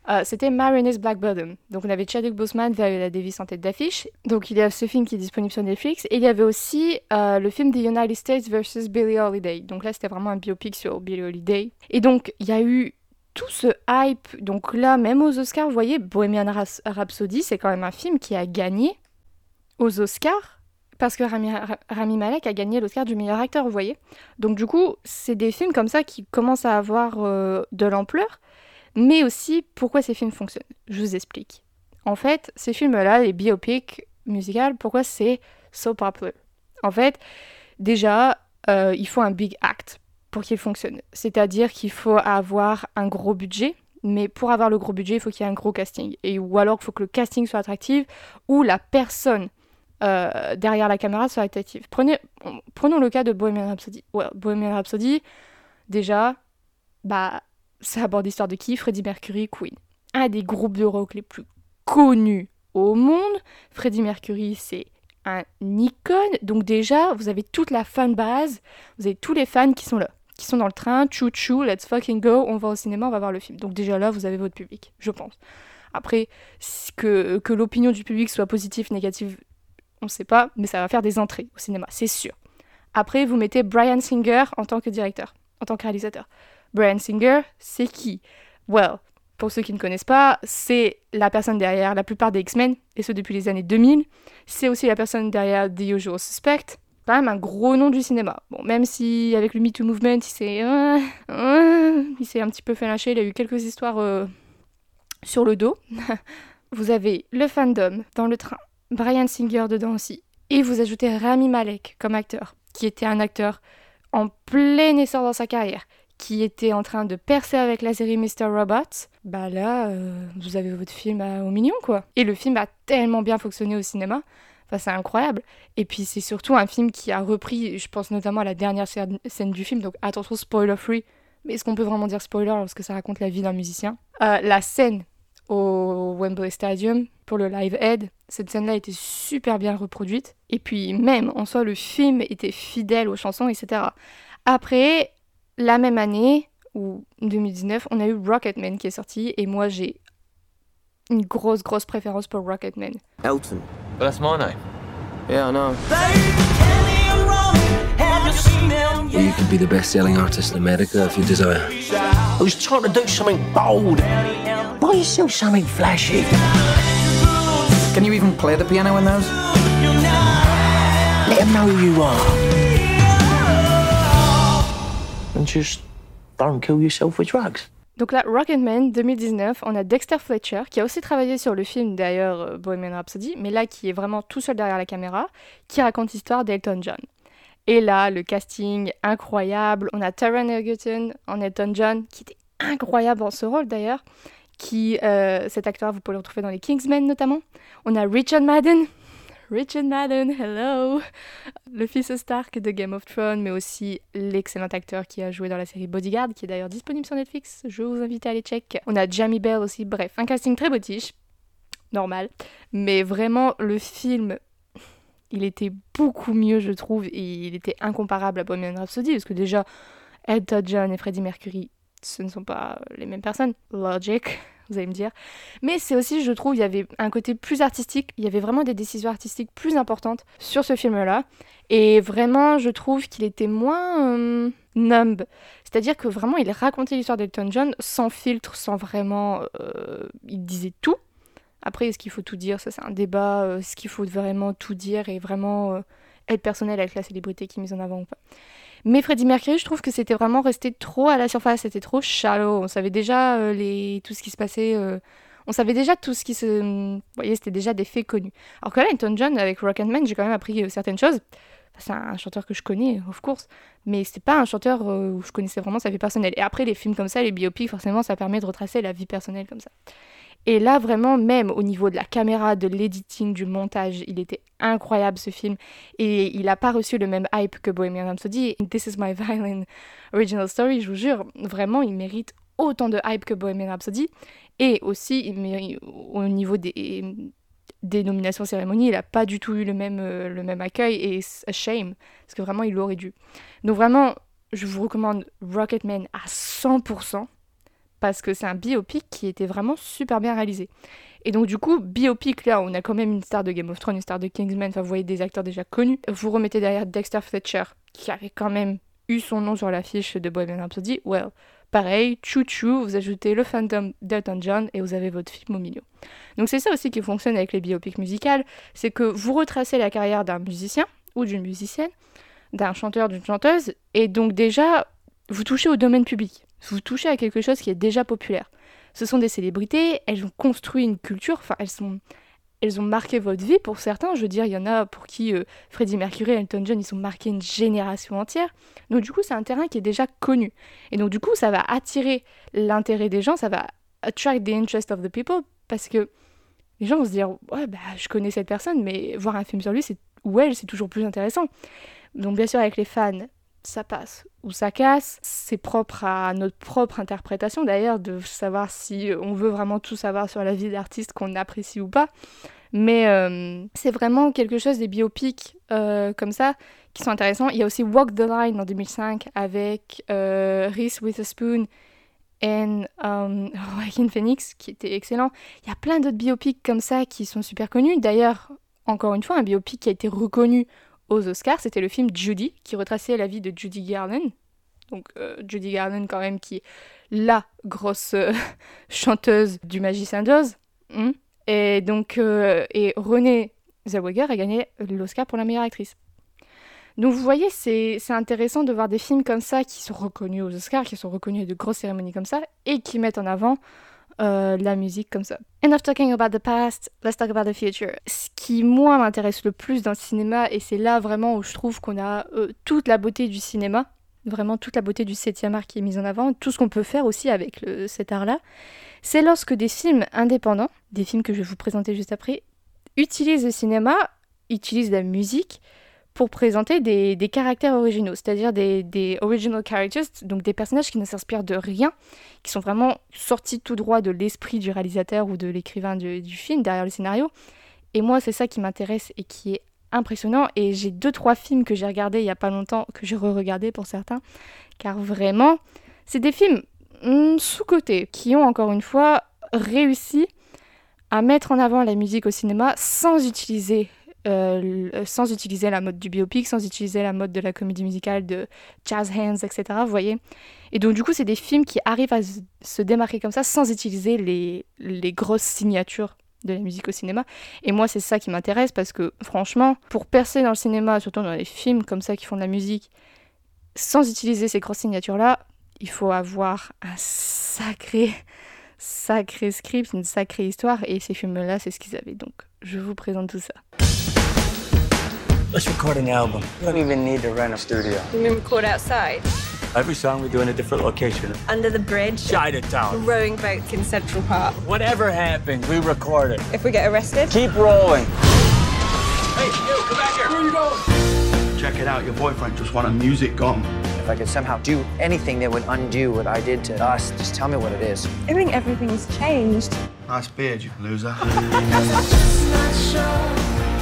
Euh, C'était Marinese Black Bottom. Donc on avait Chadwick Boseman, Viola Davis en tête d'affiche. Donc il y a ce film qui est disponible sur Netflix. Et il y avait aussi euh, le film The United States versus Billie Holiday. Donc là c'était vraiment un biopic sur Billie Holiday. Et donc il y a eu tout ce hype, donc là, même aux Oscars, vous voyez, Bohemian Rhapsody, c'est quand même un film qui a gagné aux Oscars parce que Rami, Ra- Rami Malek a gagné l'Oscar du meilleur acteur, vous voyez. Donc du coup, c'est des films comme ça qui commencent à avoir euh, de l'ampleur, mais aussi pourquoi ces films fonctionnent. Je vous explique. En fait, ces films-là, les biopics musicales, pourquoi c'est so popular? En fait, déjà, euh, il faut un big act pour qu'il fonctionne. C'est-à-dire qu'il faut avoir un gros budget, mais pour avoir le gros budget, il faut qu'il y ait un gros casting. Et, ou alors il faut que le casting soit attractif, ou la personne euh, derrière la caméra soit attractive. Prenez, prenons le cas de Bohemian Rhapsody. Bohemian Rhapsody, déjà, bah, ça aborde l'histoire de qui? Freddie Mercury, Queen. Un des groupes de rock les plus connus au monde. Freddie Mercury, c'est un icône. Donc déjà, vous avez toute la fan base, vous avez tous les fans qui sont là, qui sont dans le train, chou chou, let's fucking go, on va au cinéma, on va voir le film. Donc déjà là, vous avez votre public, je pense. Après, que, que l'opinion du public soit positive, négative, on ne sait pas, mais ça va faire des entrées au cinéma, c'est sûr. Après, vous mettez Brian Singer en tant que directeur, en tant que réalisateur. Brian Singer, c'est qui? Well, pour ceux qui ne connaissent pas, c'est la personne derrière la plupart des X-Men, et ce depuis les années 2000. C'est aussi la personne derrière The Usual Suspect. Quand même un gros nom du cinéma. Bon, même si avec le Me Too Movement, il s'est, euh, euh, il s'est un petit peu fait lâcher, il a eu quelques histoires euh, sur le dos. [laughs] vous avez le fandom dans le train, Brian Singer dedans aussi, et vous ajoutez Rami Malek comme acteur, qui était un acteur en plein essor dans sa carrière, qui était en train de percer avec la série Mr. Robot, bah là, euh, vous avez votre film au million, quoi. Et le film a tellement bien fonctionné au cinéma, enfin, c'est incroyable. Et puis, c'est surtout un film qui a repris, je pense notamment à la dernière scène du film, donc attention, spoiler free, mais est-ce qu'on peut vraiment dire spoiler parce que ça raconte la vie d'un musicien? Euh, La scène au Wembley Stadium pour le Live Aid, cette scène-là était super bien reproduite. Et puis, même en soi, le film était fidèle aux chansons, etc. Après, la même année, ou 2019, on a eu Rocketman qui est sorti, et moi j'ai une grosse, grosse préférence pour Rocketman. Elton. But that's my name. Yeah, I know. You could be the best selling artist in America if you desire. I was trying to do something bold? Why you sell something flashy? Can you even play the piano in those? Let them know who you are. And just don't kill yourself with drugs. Donc là, Rocketman 2019, on a Dexter Fletcher qui a aussi travaillé sur le film d'ailleurs euh, Bohemian Rhapsody, mais là qui est vraiment tout seul derrière la caméra, qui raconte l'histoire d'Elton John. Et là, le casting incroyable, on a Taron Egerton en Elton John, qui était incroyable dans ce rôle d'ailleurs, qui euh, cet acteur vous pouvez le retrouver dans les Kingsmen notamment. On a Richard Madden, Richard Madden, hello, le fils Stark de Game of Thrones, mais aussi l'excellent acteur qui a joué dans la série Bodyguard, qui est d'ailleurs disponible sur Netflix. Je vous invite à aller check. On a Jamie Bell aussi, bref, un casting très botiche, normal, mais vraiment le film, il était beaucoup mieux, je trouve, et il était incomparable à Bohemian Rhapsody, parce que déjà, Elton John et Freddie Mercury, ce ne sont pas les mêmes personnes. Logic, vous allez me dire. Mais c'est aussi, je trouve, il y avait un côté plus artistique, il y avait vraiment des décisions artistiques plus importantes sur ce film-là. Et vraiment, je trouve qu'il était moins euh, numb. C'est-à-dire que vraiment, il racontait l'histoire d'Elton John sans filtre, sans vraiment... euh, il disait tout. Après, est-ce qu'il faut tout dire? Ça, c'est un débat. euh, Est-ce qu'il faut vraiment tout dire et vraiment être personnel avec la célébrité qui est mise en avant ou pas? Mais Freddie Mercury, je trouve que c'était vraiment resté trop à la surface, c'était trop shallow. On savait déjà euh, les... tout ce qui se passait. euh, On savait déjà tout ce qui se. Vous voyez, c'était déjà des faits connus. Alors que là, Elton John, avec Rocketman, j'ai quand même appris euh, certaines choses. C'est un chanteur que je connais, of course. Mais c'est pas un chanteur où je connaissais vraiment sa vie personnelle. Et après, les films comme ça, les biopics, forcément, ça permet de retracer la vie personnelle comme ça. Et là, vraiment, même au niveau de la caméra, de l'editing, du montage, il était incroyable ce film. Et il n'a pas reçu le même hype que Bohemian Rhapsody. This is my [laughs] violin original story, je vous jure. Vraiment, il mérite autant de hype que Bohemian Rhapsody. Et aussi, au niveau des, des nominations cérémonie, il n'a pas du tout eu le même, le même accueil. Et c'est a shame, parce que vraiment, il l'aurait dû. Donc vraiment, je vous recommande Rocketman à 100% parce que c'est un biopic qui était vraiment super bien réalisé. Et donc du coup, biopic, là, on a quand même une star de Game of Thrones, une star de Kingsman, enfin vous voyez des acteurs déjà connus. Vous remettez derrière Dexter Fletcher, qui avait quand même eu son nom sur l'affiche de Bohemian Rhapsody, well, pareil, chou-chou, vous ajoutez le Phantom d'Elton John et vous avez votre film au milieu. Donc c'est ça aussi qui fonctionne avec les biopics musicales, c'est que vous retracez la carrière d'un musicien ou d'une musicienne, d'un chanteur, d'une chanteuse, et donc déjà, vous touchez au domaine public, vous touchez à quelque chose qui est déjà populaire. Ce sont des célébrités, elles ont construit une culture, enfin elles sont elles ont marqué votre vie pour certains. Je veux dire, il y en a pour qui euh, Freddie Mercury et Elton John, ils ont marqué une génération entière. Donc du coup, c'est un terrain qui est déjà connu. Et donc du coup, ça va attirer l'intérêt des gens, ça va attract the interest of the people, parce que les gens vont se dire, ouais, bah, je connais cette personne, mais voir un film sur lui, c'est ou elle, c'est toujours plus intéressant. Donc bien sûr, avec les fans, ça passe ou ça casse. C'est propre à notre propre interprétation d'ailleurs de savoir si on veut vraiment tout savoir sur la vie d'artiste qu'on apprécie ou pas. Mais euh, c'est vraiment quelque chose des biopics euh, comme ça qui sont intéressants. Il y a aussi Walk the Line en 2005 avec euh, Reese Witherspoon et um, [laughs] Joaquin Phoenix qui était excellent. Il y a plein d'autres biopics comme ça qui sont super connus. D'ailleurs, encore une fois, un biopic qui a été reconnu aux Oscars, c'était le film Judy, qui retraçait la vie de Judy Garland. Donc euh, Judy Garland quand même qui est la grosse euh, [laughs] chanteuse du Magicien d'Oz. Hmm. et donc euh, et Renée Zellweger a gagné l'Oscar pour la meilleure actrice. Donc vous voyez, c'est intéressant de voir des films comme ça qui sont reconnus aux Oscars, qui sont reconnus à de grosses cérémonies comme ça, et qui mettent en avant euh, la musique comme ça. Enough talking about the past, let's talk about the future. Ce qui, moi, m'intéresse le plus dans le cinéma, et c'est là vraiment où je trouve qu'on a euh, toute la beauté du cinéma, vraiment toute la beauté du 7 art qui est mise en avant, tout ce qu'on peut faire aussi avec cet art-là, c'est lorsque des films indépendants, des films que je vais vous présenter juste après, utilisent le cinéma, utilisent la musique pour présenter des, des caractères originaux, c'est-à-dire des, original characters, donc des personnages qui ne s'inspirent de rien, qui sont vraiment sortis tout droit de l'esprit du réalisateur ou de l'écrivain du, film derrière le scénario. Et moi, c'est ça qui m'intéresse et qui est impressionnant. Et j'ai deux, trois films que j'ai regardés il y a pas longtemps, que j'ai re-regardés pour certains, car vraiment, c'est des films hmm, sous-cotés qui ont encore une fois réussi à mettre en avant la musique au cinéma sans utiliser euh, sans utiliser la mode du biopic, sans utiliser la mode de la comédie musicale, de jazz hands, etc. Vous voyez Et donc, du coup, c'est des films qui arrivent à se démarquer comme ça sans utiliser les, les grosses signatures de la musique au cinéma. Et moi, c'est ça qui m'intéresse parce que, franchement, pour percer dans le cinéma, surtout dans les films comme ça qui font de la musique, sans utiliser ces grosses signatures-là, il faut avoir un sacré, sacré script, une sacrée histoire. Et ces films-là, c'est ce qu'ils avaient. Donc, je vous présente tout ça. Let's record an album. We don't even need to rent a studio. We can record outside, Every song we do in a different location. under the bridge, Chinatown. rowing boats in Central Park. Whatever happens, we record it. If we get arrested, Keep rolling. Hey, you, come back here. Where are you going? Check it out, your boyfriend just wanted music gone. If I could somehow do anything that would undo what I did to us, just tell me what it is. I think everything's changed. Nice beard, you loser. [laughs]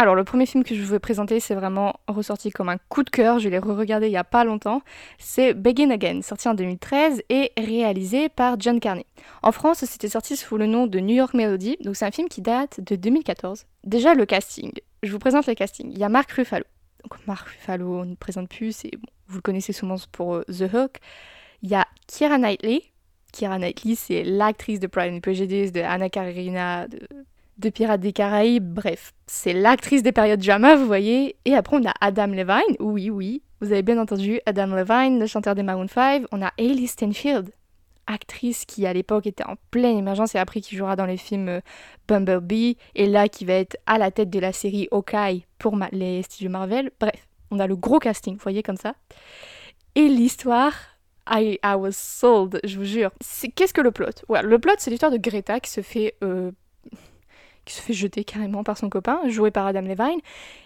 Alors, le premier film que je vais présenter, c'est vraiment ressorti comme un coup de cœur. Je l'ai re-regardé il y a pas longtemps. C'est Begin Again, sorti en 2013 et réalisé par John Carney. En France, c'était sorti sous le nom de New York Melody. Donc, c'est un film qui date de 2014. Déjà, le casting. Je vous présente le casting. Il y a Mark Ruffalo. Donc, Mark Ruffalo, on ne le présente plus. C'est, bon, vous le connaissez souvent pour euh, The Hook. Il y a Keira Knightley. Keira Knightley, c'est l'actrice de Pride and Prejudice, de Anna Karenina, de Pirates des Caraïbes, bref, c'est l'actrice des périodes Jama, vous voyez. Et après, on a Adam Levine, oui, oui, vous avez bien entendu Adam Levine, le chanteur des Maroon 5. On a Hailey Steinfeld, actrice qui à l'époque était en pleine émergence et après qui jouera dans les films euh, Bumblebee, et là qui va être à la tête de la série Hawkeye pour les studios Marvel. Bref, on a le gros casting, vous voyez comme ça. Et l'histoire, I, I was sold, je vous jure. Qu'est-ce que le plot? Voilà, Le plot, c'est l'histoire de Greta qui se fait euh, qui se fait jeter carrément par son copain, joué par Adam Levine.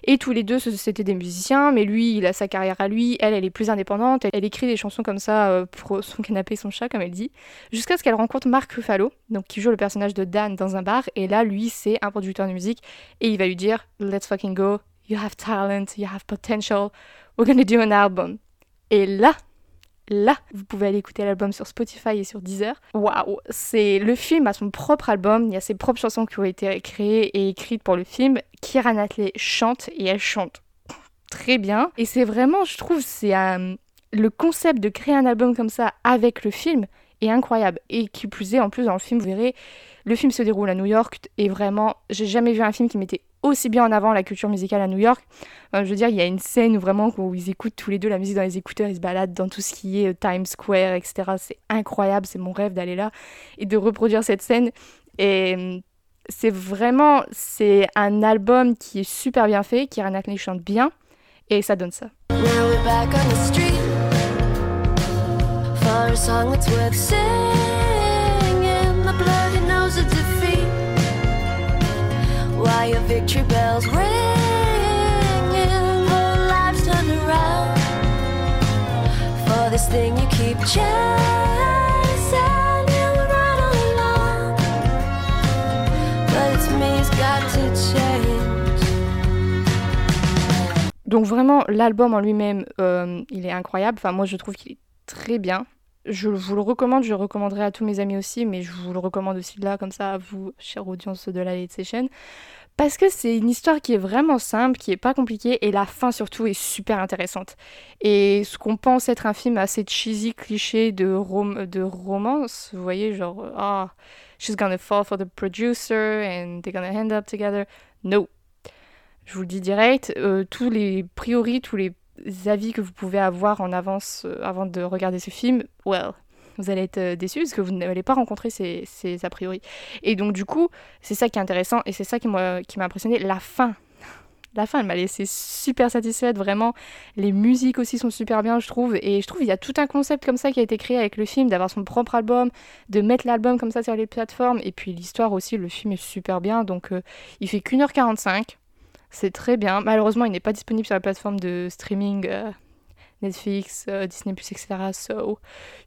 Et tous les deux, c'était des musiciens, mais lui, il a sa carrière à lui, elle, elle est plus indépendante, elle, elle écrit des chansons comme ça euh, pour son canapé et son chat, comme elle dit, jusqu'à ce qu'elle rencontre Mark Ruffalo, donc qui joue le personnage de Dan dans un bar, et là, lui, c'est un producteur de musique, et il va lui dire « Let's fucking go, you have talent, you have potential, we're gonna do an album ». Et là, là. Vous pouvez aller écouter l'album sur Spotify et sur Deezer. Waouh, c'est le film a son propre album, il y a ses propres chansons qui ont été créées et écrites pour le film. Kira Knightley chante et elle chante très bien. Et c'est vraiment, je trouve, c'est un... le concept de créer un album comme ça avec le film est incroyable. Et qui plus est, en plus, dans le film, vous verrez, le film se déroule à New York et vraiment, j'ai jamais vu un film qui mettait aussi bien en avant la culture musicale à New York. je veux dire, il y a une scène où vraiment où ils écoutent tous les deux la musique dans les écouteurs, ils se baladent dans tout ce qui est euh, Times Square, etc. C'est incroyable, c'est mon rêve d'aller là et de reproduire cette scène. Et hum, c'est vraiment, c'est un album qui est super bien fait, qui Knightley chante bien et ça donne ça. Donc vraiment, l'album en lui-même, euh, il est incroyable. Enfin, moi, je trouve qu'il est très bien. Je vous le recommande, je le recommanderai à tous mes amis aussi, mais je vous le recommande aussi là, comme ça, à vous, chère audience de la Late Session. Parce que c'est une histoire qui est vraiment simple, qui est pas compliquée, et la fin surtout est super intéressante. Et ce qu'on pense être un film assez cheesy, cliché de, rom de romance, vous voyez, genre, ah, she's gonna fall for the producer and they're gonna end up together. No, je vous le dis direct, euh, tous les priori, tous les avis que vous pouvez avoir en avance euh, avant de regarder ce film, well, vous allez être euh, déçus parce que vous n'allez pas rencontrer ces, a priori. Et donc du coup, c'est ça qui est intéressant et c'est ça qui m'a impressionné, la fin. La fin, elle m'a laissé super satisfaite, vraiment. Les musiques aussi sont super bien, je trouve. Et je trouve qu'il y a tout un concept comme ça qui a été créé avec le film, d'avoir son propre album, de mettre l'album comme ça sur les plateformes. Et puis l'histoire aussi, le film est super bien. Donc il fait qu'une heure 45 c'est très bien. Malheureusement, il n'est pas disponible sur la plateforme de streaming euh, Netflix, euh, Disney+, etc. So,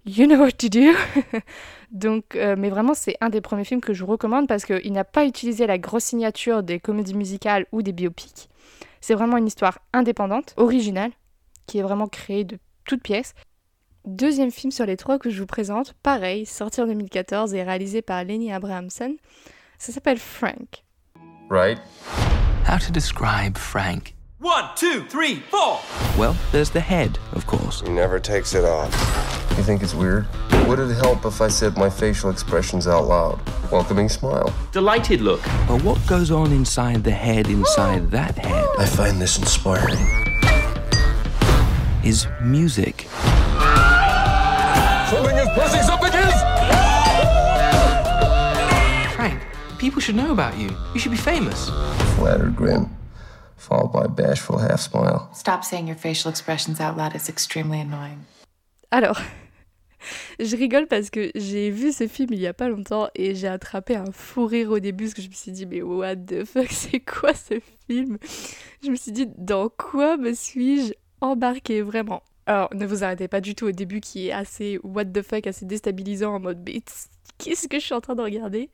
you know what to do. [laughs] Donc, euh, mais vraiment, c'est un des premiers films que je vous recommande parce qu'il n'a pas utilisé la grosse signature des comédies musicales ou des biopics. C'est vraiment une histoire indépendante, originale, qui est vraiment créée de toutes pièces. Deuxième film sur les trois que je vous présente, pareil, sorti en 2014 et réalisé par Lenny Abrahamson. Ça s'appelle Frank. Right. How to describe Frank? One, two, three, four. Well, there's the head, of course. He never takes it off. You think it's weird? Would it help if I said my facial expressions out loud? Welcoming smile. Delighted look. But what goes on inside the head inside that head? I find this inspiring. Is music. Something is pressing something people should know about you. You should be famous. flattered grin, followed by a bashful half smile. Stop saying your facial expressions out loud. It's extremely annoying. Alors, [laughs] je rigole parce que j'ai vu ce film il y a pas longtemps et j'ai attrapé un fou rire au début parce que je me suis dit mais what the fuck [laughs] c'est quoi ce film? Je me suis dit dans quoi me suis-je embarqué vraiment? Alors ne vous arrêtez pas du tout au début qui est assez what the fuck, assez déstabilisant en mode beats. [laughs] Qu'est-ce que je suis en train de regarder?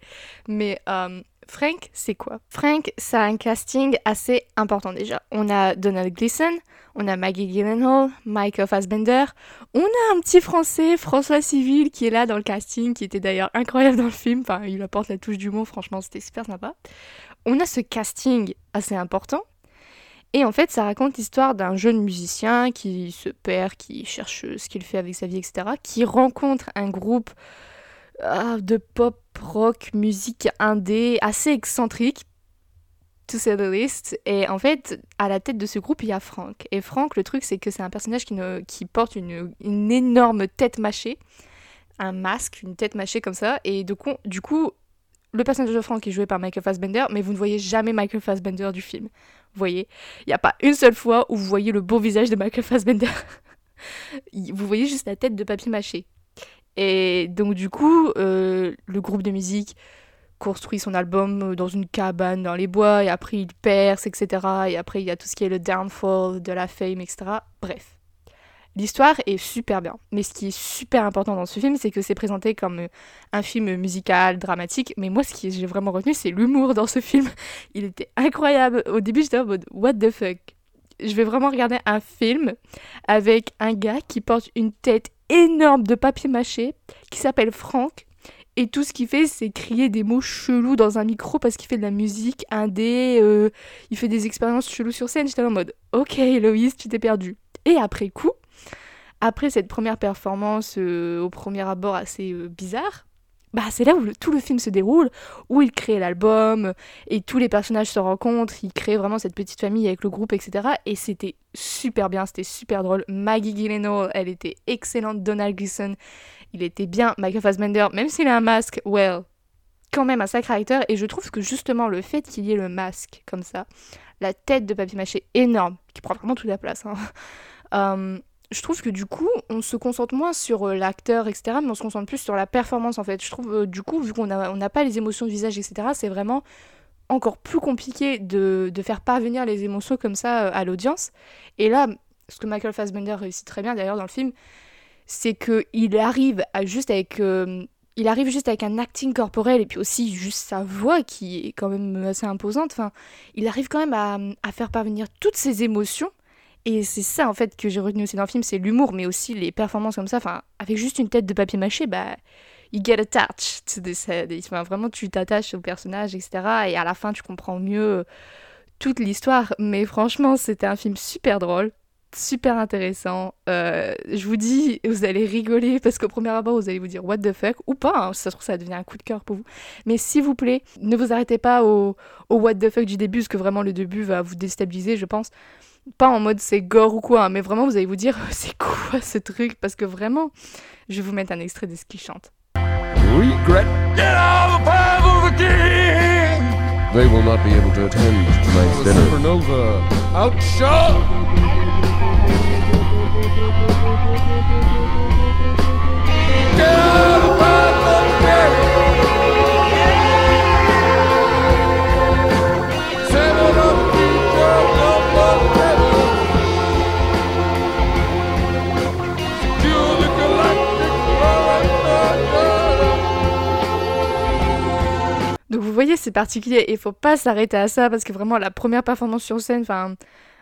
Mais euh, Frank, c'est quoi? Frank, ça a un casting assez important déjà. On a Donald Gleason, on a Maggie Gyllenhaal, Michael Fassbender, on a un petit français, François Civil, qui est là dans le casting, qui était d'ailleurs incroyable dans le film. Enfin, il apporte la touche d'humour, franchement, c'était super sympa. On a ce casting assez important. Et en fait, ça raconte l'histoire d'un jeune musicien qui se perd, qui cherche ce qu'il fait avec sa vie, etc., qui rencontre un groupe ah, de pop, rock, musique indé, assez excentrique, to say the least. Et en fait, à la tête de ce groupe, il y a Frank. Et Frank, le truc, c'est que c'est un personnage qui, ne, qui porte une, une, énorme tête mâchée, un masque, une tête mâchée comme ça. Et du coup, du coup, le personnage de Frank est joué par Michael Fassbender, mais vous ne voyez jamais Michael Fassbender du film. Vous voyez, il n'y a pas une seule fois où vous voyez le beau visage de Michael Fassbender. [laughs] vous voyez juste la tête de papier mâché. Et donc du coup, euh, le groupe de musique construit son album dans une cabane dans les bois, et après il perce, etc. Et après il y a tout ce qui est le downfall de la fame, etc. Bref. L'histoire est super bien. Mais ce qui est super important dans ce film, c'est que c'est présenté comme un film musical, dramatique. Mais moi, ce que j'ai vraiment retenu, c'est l'humour dans ce film. [laughs] Il était incroyable. Au début, j'étais en mode What the fuck? Je vais vraiment regarder un film avec un gars qui porte une tête énorme de papier mâché qui s'appelle Franck. Et tout ce qu'il fait, c'est crier des mots chelous dans un micro parce qu'il fait de la musique indé, euh, il fait des expériences cheloues sur scène. J'étais en mode, ok, Héloïse, tu t'es perdu. Et après coup, après cette première performance euh, au premier abord assez euh, bizarre, bah c'est là où tout le film se déroule, où il crée l'album et tous les personnages se rencontrent, il crée vraiment cette petite famille avec le groupe, etc. Et c'était super bien, c'était super drôle. Maggie Gyllenhaal, elle était excellente. Donald Gleason, il était bien. Michael Fassbender, même s'il a un masque, well, quand même un sacré acteur. Et je trouve que justement le fait qu'il y ait le masque comme ça, la tête de papier mâché énorme, qui prend vraiment toute la place, hein, euh, je trouve que du coup, on se concentre moins sur euh, l'acteur, etc., mais on se concentre plus sur la performance, en fait. Je trouve, euh, du coup, vu qu'on n'a pas les émotions de visage, etc., c'est vraiment encore plus compliqué de, faire parvenir les émotions comme ça euh, à l'audience. Et là, ce que Michael Fassbender réussit très bien, d'ailleurs, dans le film, c'est qu'il arrive juste avec... il arrive juste avec un acting corporel et puis aussi juste sa voix qui est quand même assez imposante. Enfin, il arrive quand même à, à faire parvenir toutes ses émotions et c'est ça en fait que j'ai retenu aussi dans le film, c'est l'humour, mais aussi les performances comme ça. Enfin, avec juste une tête de papier mâché, bah, you get attached. to this vraiment, tu t'attaches au personnage, etc. Et à la fin, tu comprends mieux toute l'histoire. Mais franchement, c'était un film super drôle, super intéressant. Euh, je vous dis, vous allez rigoler parce qu'au premier abord, vous allez vous dire what the fuck ou pas. hein, ça se trouve, ça devient un coup de cœur pour vous. Mais s'il vous plaît, ne vous arrêtez pas au what the fuck du début, parce que vraiment le début va vous déstabiliser, je pense pas en mode c'est gore ou quoi, hein, mais vraiment vous allez vous dire [laughs] c'est quoi ce truc? Parce que vraiment, je vais vous mettre un extrait de ce qu'il chante. Regret. Get out of the of the king! They will not be able to attend tonight's dinner. Supernova. Outshot! Get out of c'est particulier et il faut pas s'arrêter à ça parce que vraiment la première performance sur scène, enfin,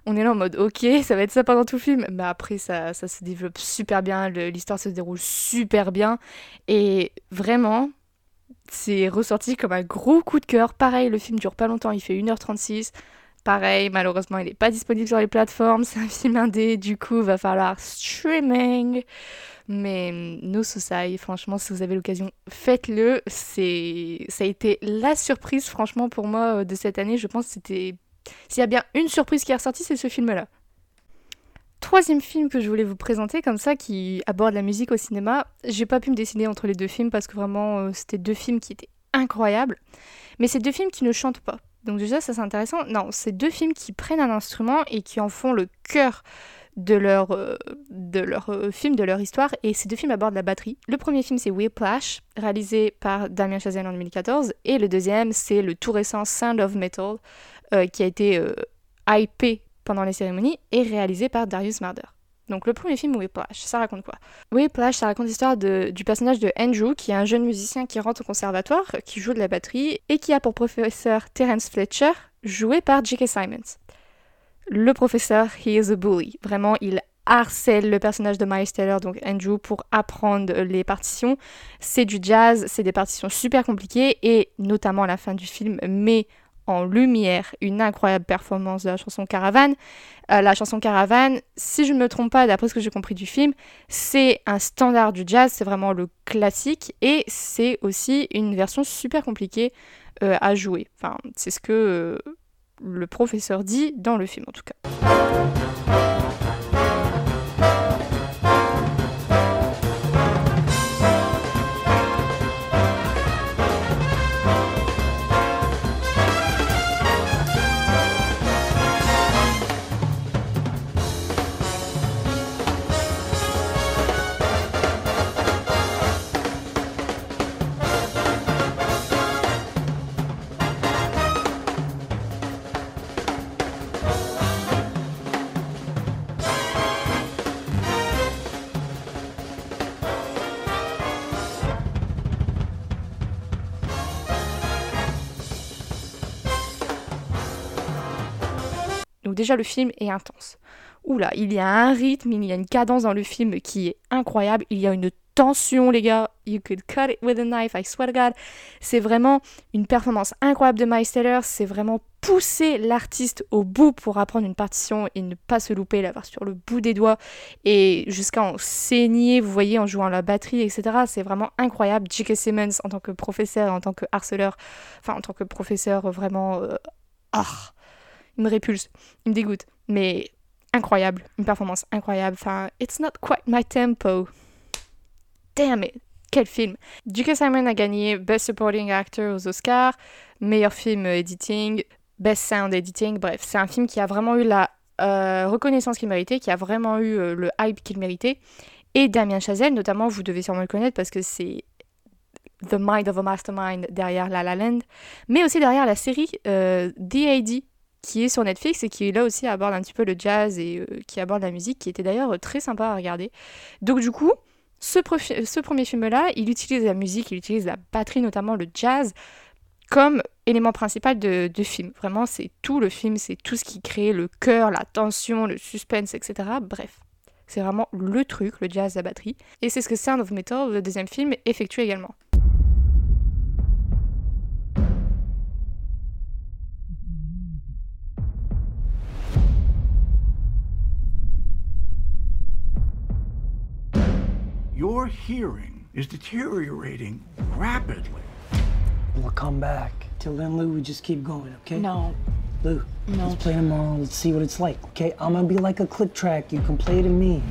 on est là en mode ok, ça va être ça pendant tout le film, mais après ça, se développe super bien, l'histoire se déroule super bien et vraiment, c'est ressorti comme un gros coup de cœur. Pareil, le film dure pas longtemps, il fait 1h36. Pareil, malheureusement, il n'est pas disponible sur les plateformes, [laughs] c'est un film indé, du coup, va falloir streaming. Mais hum, No Society, franchement, si vous avez l'occasion, faites-le. C'est, ça a été la surprise, franchement, pour moi euh, de cette année. Je pense que c'était, s'il y a bien une surprise qui est ressortie, c'est ce film-là. Troisième film que je voulais vous présenter, comme ça, qui aborde la musique au cinéma. J'ai pas pu me décider entre les deux films parce que vraiment, euh, c'était deux films qui étaient incroyables. Mais c'est deux films qui ne chantent pas. Donc déjà, ça c'est intéressant. Non, c'est deux films qui prennent un instrument et qui en font le cœur de leur, euh, de leur euh, film, de leur histoire. Et ces deux films abordent la batterie. Le premier film, c'est Whiplash, réalisé par Damien Chazelle en 2014. Et le deuxième, c'est le tout récent Sound of Metal, euh, qui a été hypé pendant les cérémonies et réalisé par Darius Marder. Donc le premier film, Whiplash, ça raconte quoi? Whiplash, ça raconte l'histoire du personnage de Andrew, qui est un jeune musicien qui rentre au conservatoire, qui joue de la batterie, et qui a pour professeur Terence Fletcher, joué par J.K. Simons. Le professeur, he is a bully. Vraiment, il harcèle le personnage de Miles Taylor, donc Andrew, pour apprendre les partitions. C'est du jazz, c'est des partitions super compliquées, et notamment à la fin du film, met en lumière une incroyable performance de la chanson Caravane. Euh, la chanson Caravane, si je ne me trompe pas, d'après ce que j'ai compris du film, c'est un standard du jazz, c'est vraiment le classique, et c'est aussi une version super compliquée euh, à jouer. Enfin, c'est ce que euh, le professeur dit dans le film en tout cas. Déjà le film est intense. oula, il y a un rythme, il y a une cadence dans le film qui est incroyable, il y a une tension, les gars. You could cut it with a knife, I swear to God. C'est vraiment une performance incroyable de Miles Taylor. C'est vraiment pousser l'artiste au bout pour apprendre une partition et ne pas se louper, l'avoir sur le bout des doigts et jusqu'à en saigner, vous voyez, en jouant la batterie, etc. C'est vraiment incroyable. J.K. Simmons en tant que professeur, en tant que harceleur, enfin en tant que professeur vraiment... Euh, ah, il me répulse, il me dégoûte. Mais incroyable, une performance incroyable. Enfin, it's not quite my tempo. Damn it, quel film J.K. Simon a gagné Best Supporting Actor aux Oscars, meilleur film editing, Best Sound Editing, bref, c'est un film qui a vraiment eu la euh, reconnaissance qu'il méritait, qui a vraiment eu euh, le hype qu'il méritait. Et Damien Chazelle, notamment, vous devez sûrement le connaître parce que c'est The Mind of a Mastermind derrière La La Land, mais aussi derrière la série euh, D.A.D. qui est sur Netflix et qui là aussi aborde un petit peu le jazz et qui aborde la musique, qui était d'ailleurs très sympa à regarder. Donc du coup, ce, premier film-là, il utilise la musique, il utilise la batterie, notamment le jazz, comme élément principal de, de film. Vraiment, c'est tout le film, c'est tout ce qui crée le cœur, la tension, le suspense, etc. Bref, c'est vraiment le truc, le jazz, la batterie. Et c'est ce que Sound of Metal, le deuxième film, effectue également. Your hearing is deteriorating rapidly. We'll come back. Till then, Lou, we just keep going, okay? No. Lou, no. let's play tomorrow. Let's see what it's like, okay? I'm gonna be like a click track. You can play to me.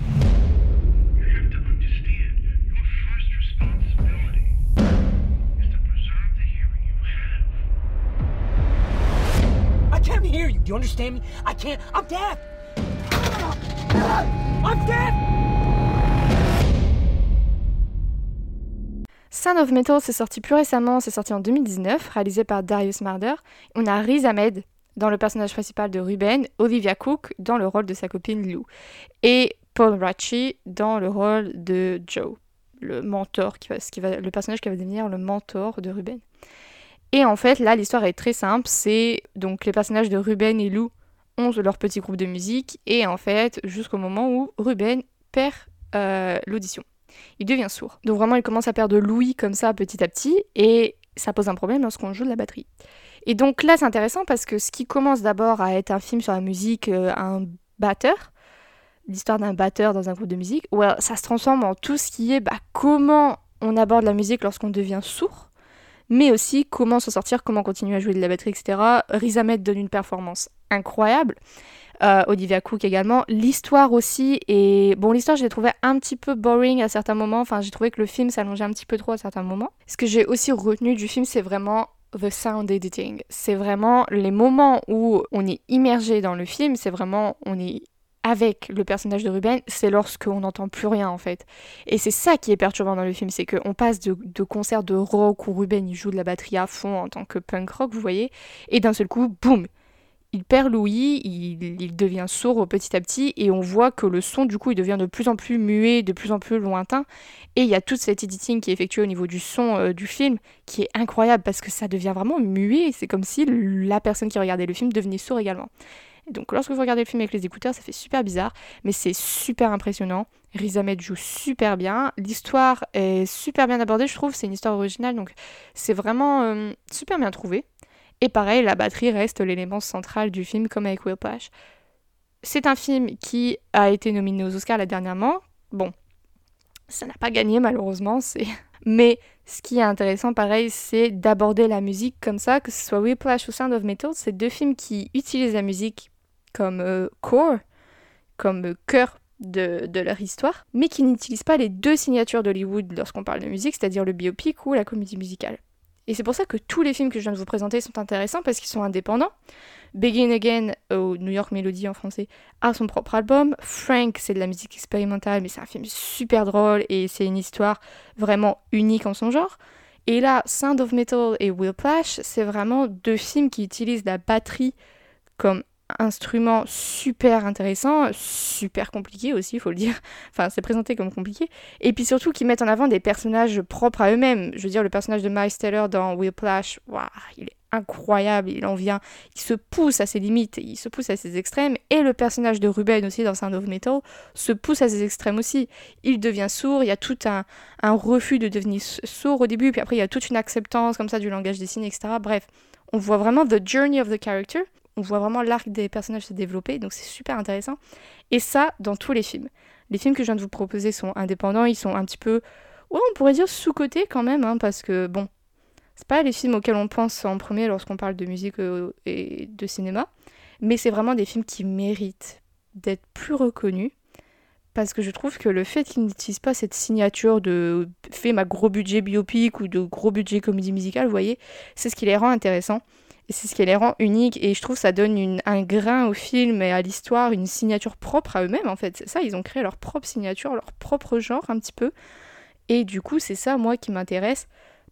I can't hear you. Do you understand me? I can't. I'm deaf. I'm deaf. Sound of Metal s'est sorti plus récemment, c'est sorti en 2019, réalisé par Darius Marder. On a Riz Ahmed dans le personnage principal de Ruben, Olivia Cook dans le rôle de sa copine Lou, et Paul Ratchie dans le rôle de Joe, le mentor, qui va, personnage qui va devenir le mentor de Ruben. Et en fait, là, l'histoire est très simple. C'est donc les personnages de Ruben et Lou ont leur petit groupe de musique, et en fait, jusqu'au moment où Ruben perd euh, l'audition il devient sourd. Donc vraiment, il commence à perdre l'ouïe comme ça petit à petit, et ça pose un problème lorsqu'on joue de la batterie. Et donc là, c'est intéressant parce que ce qui commence d'abord à être un film sur la musique, euh, un batteur, l'histoire d'un batteur dans un groupe de musique, well, ça se transforme en tout ce qui est bah, comment on aborde la musique lorsqu'on devient sourd, mais aussi comment s'en sortir, comment continuer à jouer de la batterie, etc. Riz Ahmed donne une performance incroyable. Euh, Olivia Cook également. L'histoire aussi, et bon, l'histoire, je l'ai trouvé un petit peu boring à certains moments. Enfin, j'ai trouvé que le film s'allongeait un petit peu trop à certains moments. Ce que j'ai aussi retenu du film, c'est vraiment the sound editing. C'est vraiment les moments où on est immergé dans le film, c'est vraiment, on est avec le personnage de Ruben, c'est lorsqu'on n'entend plus rien en fait. Et c'est ça qui est perturbant dans le film, c'est qu'on passe de, de concerts de rock où Ruben il joue de la batterie à fond en tant que punk rock, vous voyez, et d'un seul coup, boum, il perd l'ouïe, il, devient sourd petit à petit, et on voit que le son, du coup, il devient de plus en plus muet, de plus en plus lointain. Et il y a toute cette editing qui est effectuée au niveau du son euh, du film, qui est incroyable, parce que ça devient vraiment muet. C'est comme si la personne qui regardait le film devenait sourd également. donc lorsque vous regardez le film avec les écouteurs, ça fait super bizarre, mais c'est super impressionnant. Riz Ahmed joue super bien. L'histoire est super bien abordée, je trouve. C'est une histoire originale, donc c'est vraiment euh, super bien trouvé. Et pareil, la batterie reste l'élément central du film, comme avec Will. C'est un film qui a été nominé aux Oscars la dernièrement. Bon, ça n'a pas gagné malheureusement. [laughs] Mais ce qui est intéressant, pareil, c'est d'aborder la musique comme ça, que ce soit Whiplash ou Sound of Metal, c'est deux films qui utilisent la musique comme euh, core, comme euh, cœur de, leur histoire, mais qui n'utilisent pas les deux signatures d'Hollywood lorsqu'on parle de musique, c'est-à-dire le biopic ou la comédie musicale. Et c'est pour ça que tous les films que je viens de vous présenter sont intéressants parce qu'ils sont indépendants. Begin Again, au New York Melody en français, a son propre album. Frank, c'est de la musique expérimentale, mais c'est un film super drôle et c'est une histoire vraiment unique en son genre. Et là, Sound of Metal et Will Plash, c'est vraiment deux films qui utilisent la batterie comme instrument super intéressant, super compliqué aussi, il faut le dire. [laughs] Enfin, c'est présenté comme compliqué. Et puis surtout qui mettent en avant des personnages propres à eux-mêmes. Je veux dire, le personnage de Miles Taylor dans Whiplash, waouh, il est incroyable, il en vient, il se pousse à ses limites, il se pousse à ses extrêmes, et le personnage de Ruben aussi dans Sound of Metal se pousse à ses extrêmes aussi. Il devient sourd, il y a tout un, un refus de devenir sourd au début, puis après il y a toute une acceptance comme ça du langage dessiné, etc. Bref, on voit vraiment the journey of the character, on voit vraiment l'arc des personnages se développer, donc c'est super intéressant. Et ça, dans tous les films. Les films que je viens de vous proposer sont indépendants, ils sont un petit peu, on pourrait dire sous-cotés quand même, hein, parce que bon, c'est pas les films auxquels on pense en premier lorsqu'on parle de musique euh, et de cinéma, mais c'est vraiment des films qui méritent d'être plus reconnus parce que je trouve que le fait qu'ils n'utilisent pas cette signature de fait ma gros budget biopic ou de gros budget comédie musicale, vous voyez, c'est ce qui les rend intéressants c'est ce qui les rend uniques et je trouve ça donne un grain au film et à l'histoire, une signature propre à eux-mêmes en fait. C'est ça, ils ont créé leur propre signature, leur propre genre un petit peu. Et du coup, c'est ça moi qui m'intéresse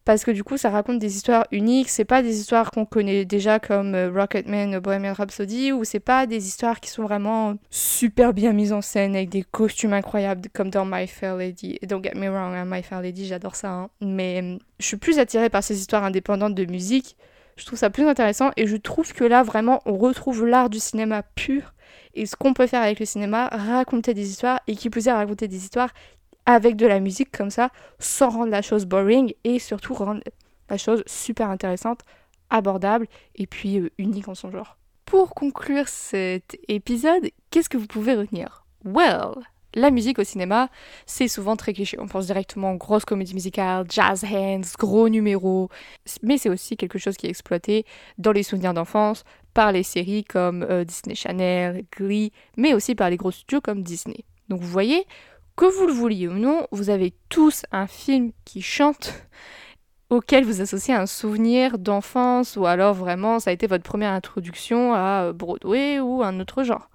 parce que du coup ça raconte des histoires uniques, c'est pas des histoires qu'on connaît déjà comme euh, Rocketman, Bohemian Rhapsody, ou c'est pas des histoires qui sont vraiment super bien mises en scène avec des costumes incroyables comme dans My Fair Lady. Don't get me wrong, hein, My Fair Lady, j'adore ça, hein. mais euh, je suis plus attirée par ces histoires indépendantes de musique, je trouve ça plus intéressant et je trouve que là vraiment on retrouve l'art du cinéma pur et ce qu'on peut faire avec le cinéma, raconter des histoires et qui plus est raconter des histoires avec de la musique comme ça, sans rendre la chose boring et surtout rendre la chose super intéressante, abordable et puis euh, unique en son genre. Pour conclure cet épisode, qu'est-ce que vous pouvez retenir? Well, la musique au cinéma, c'est souvent très cliché. On pense directement aux grosses comédies musicales, jazz hands, gros numéros. Mais c'est aussi quelque chose qui est exploité dans les souvenirs d'enfance par les séries comme euh, Disney Channel, Glee, mais aussi par les gros studios comme Disney. Donc vous voyez, que vous le vouliez ou non, vous avez tous un film qui chante [laughs] auquel vous associez un souvenir d'enfance ou alors vraiment ça a été votre première introduction à Broadway ou un autre genre.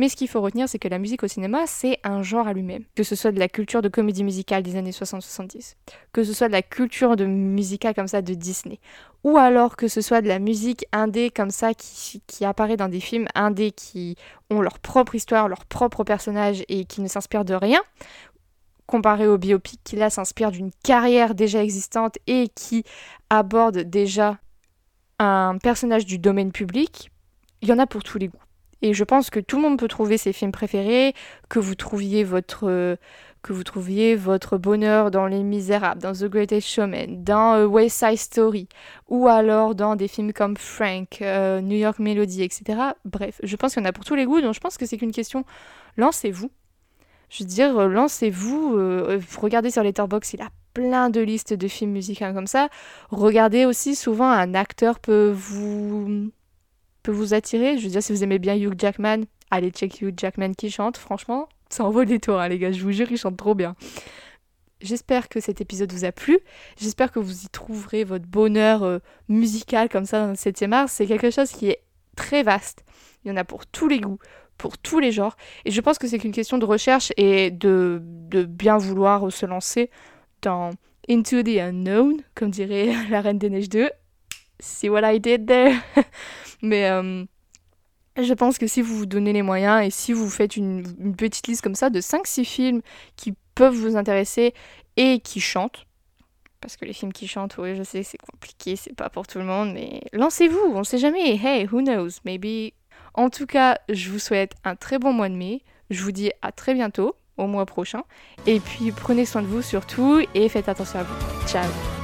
Mais ce qu'il faut retenir, c'est que la musique au cinéma, c'est un genre à lui-même. Que ce soit de la culture de comédie musicale des années 60-70, que ce soit de la culture de musicale comme ça de Disney, ou alors que ce soit de la musique indé comme ça qui, qui apparaît dans des films indés qui ont leur propre histoire, leur propre personnage et qui ne s'inspirent de rien, comparé au biopic qui là s'inspire d'une carrière déjà existante et qui aborde déjà un personnage du domaine public, il y en a pour tous les goûts. Et je pense que tout le monde peut trouver ses films préférés, que vous trouviez votre que vous trouviez votre bonheur dans Les Misérables, dans The Greatest Showman, dans euh, West Side Story, ou alors dans des films comme Frank, euh, New York Melody, etc. Bref, je pense qu'il y en a pour tous les goûts, donc je pense que c'est qu'une question. Lancez-vous. Je veux dire, euh, lancez-vous. regardez sur Letterboxd, il a plein de listes de films musicaux comme ça. Regardez aussi, souvent, un acteur peut vous peut vous attirer. Je veux dire, si vous aimez bien Hugh Jackman, allez check Hugh Jackman qui chante. Franchement, [laughs] ça envoie des tours, hein, les gars. Je vous jure, il chante trop bien. J'espère que cet épisode vous a plu. J'espère que vous y trouverez votre bonheur euh, musical comme ça dans le 7e art. C'est quelque chose qui est très vaste. Il y en a pour tous les goûts, pour tous les genres. Et je pense que c'est qu'une question de recherche et de, de bien vouloir se lancer dans Into the Unknown, comme dirait [laughs] la Reine des Neiges 2. See what I did there [laughs] Mais euh, je pense que si vous vous donnez les moyens et si vous faites une, petite liste comme ça de 5-6 films qui peuvent vous intéresser et qui chantent, parce que les films qui chantent, oui, je sais, c'est compliqué, c'est pas pour tout le monde, mais lancez-vous, on sait jamais. Hey, who knows? Maybe. En tout cas, je vous souhaite un très bon mois de mai. Je vous dis à très bientôt, au mois prochain. Et puis prenez soin de vous surtout et faites attention à vous. Ciao!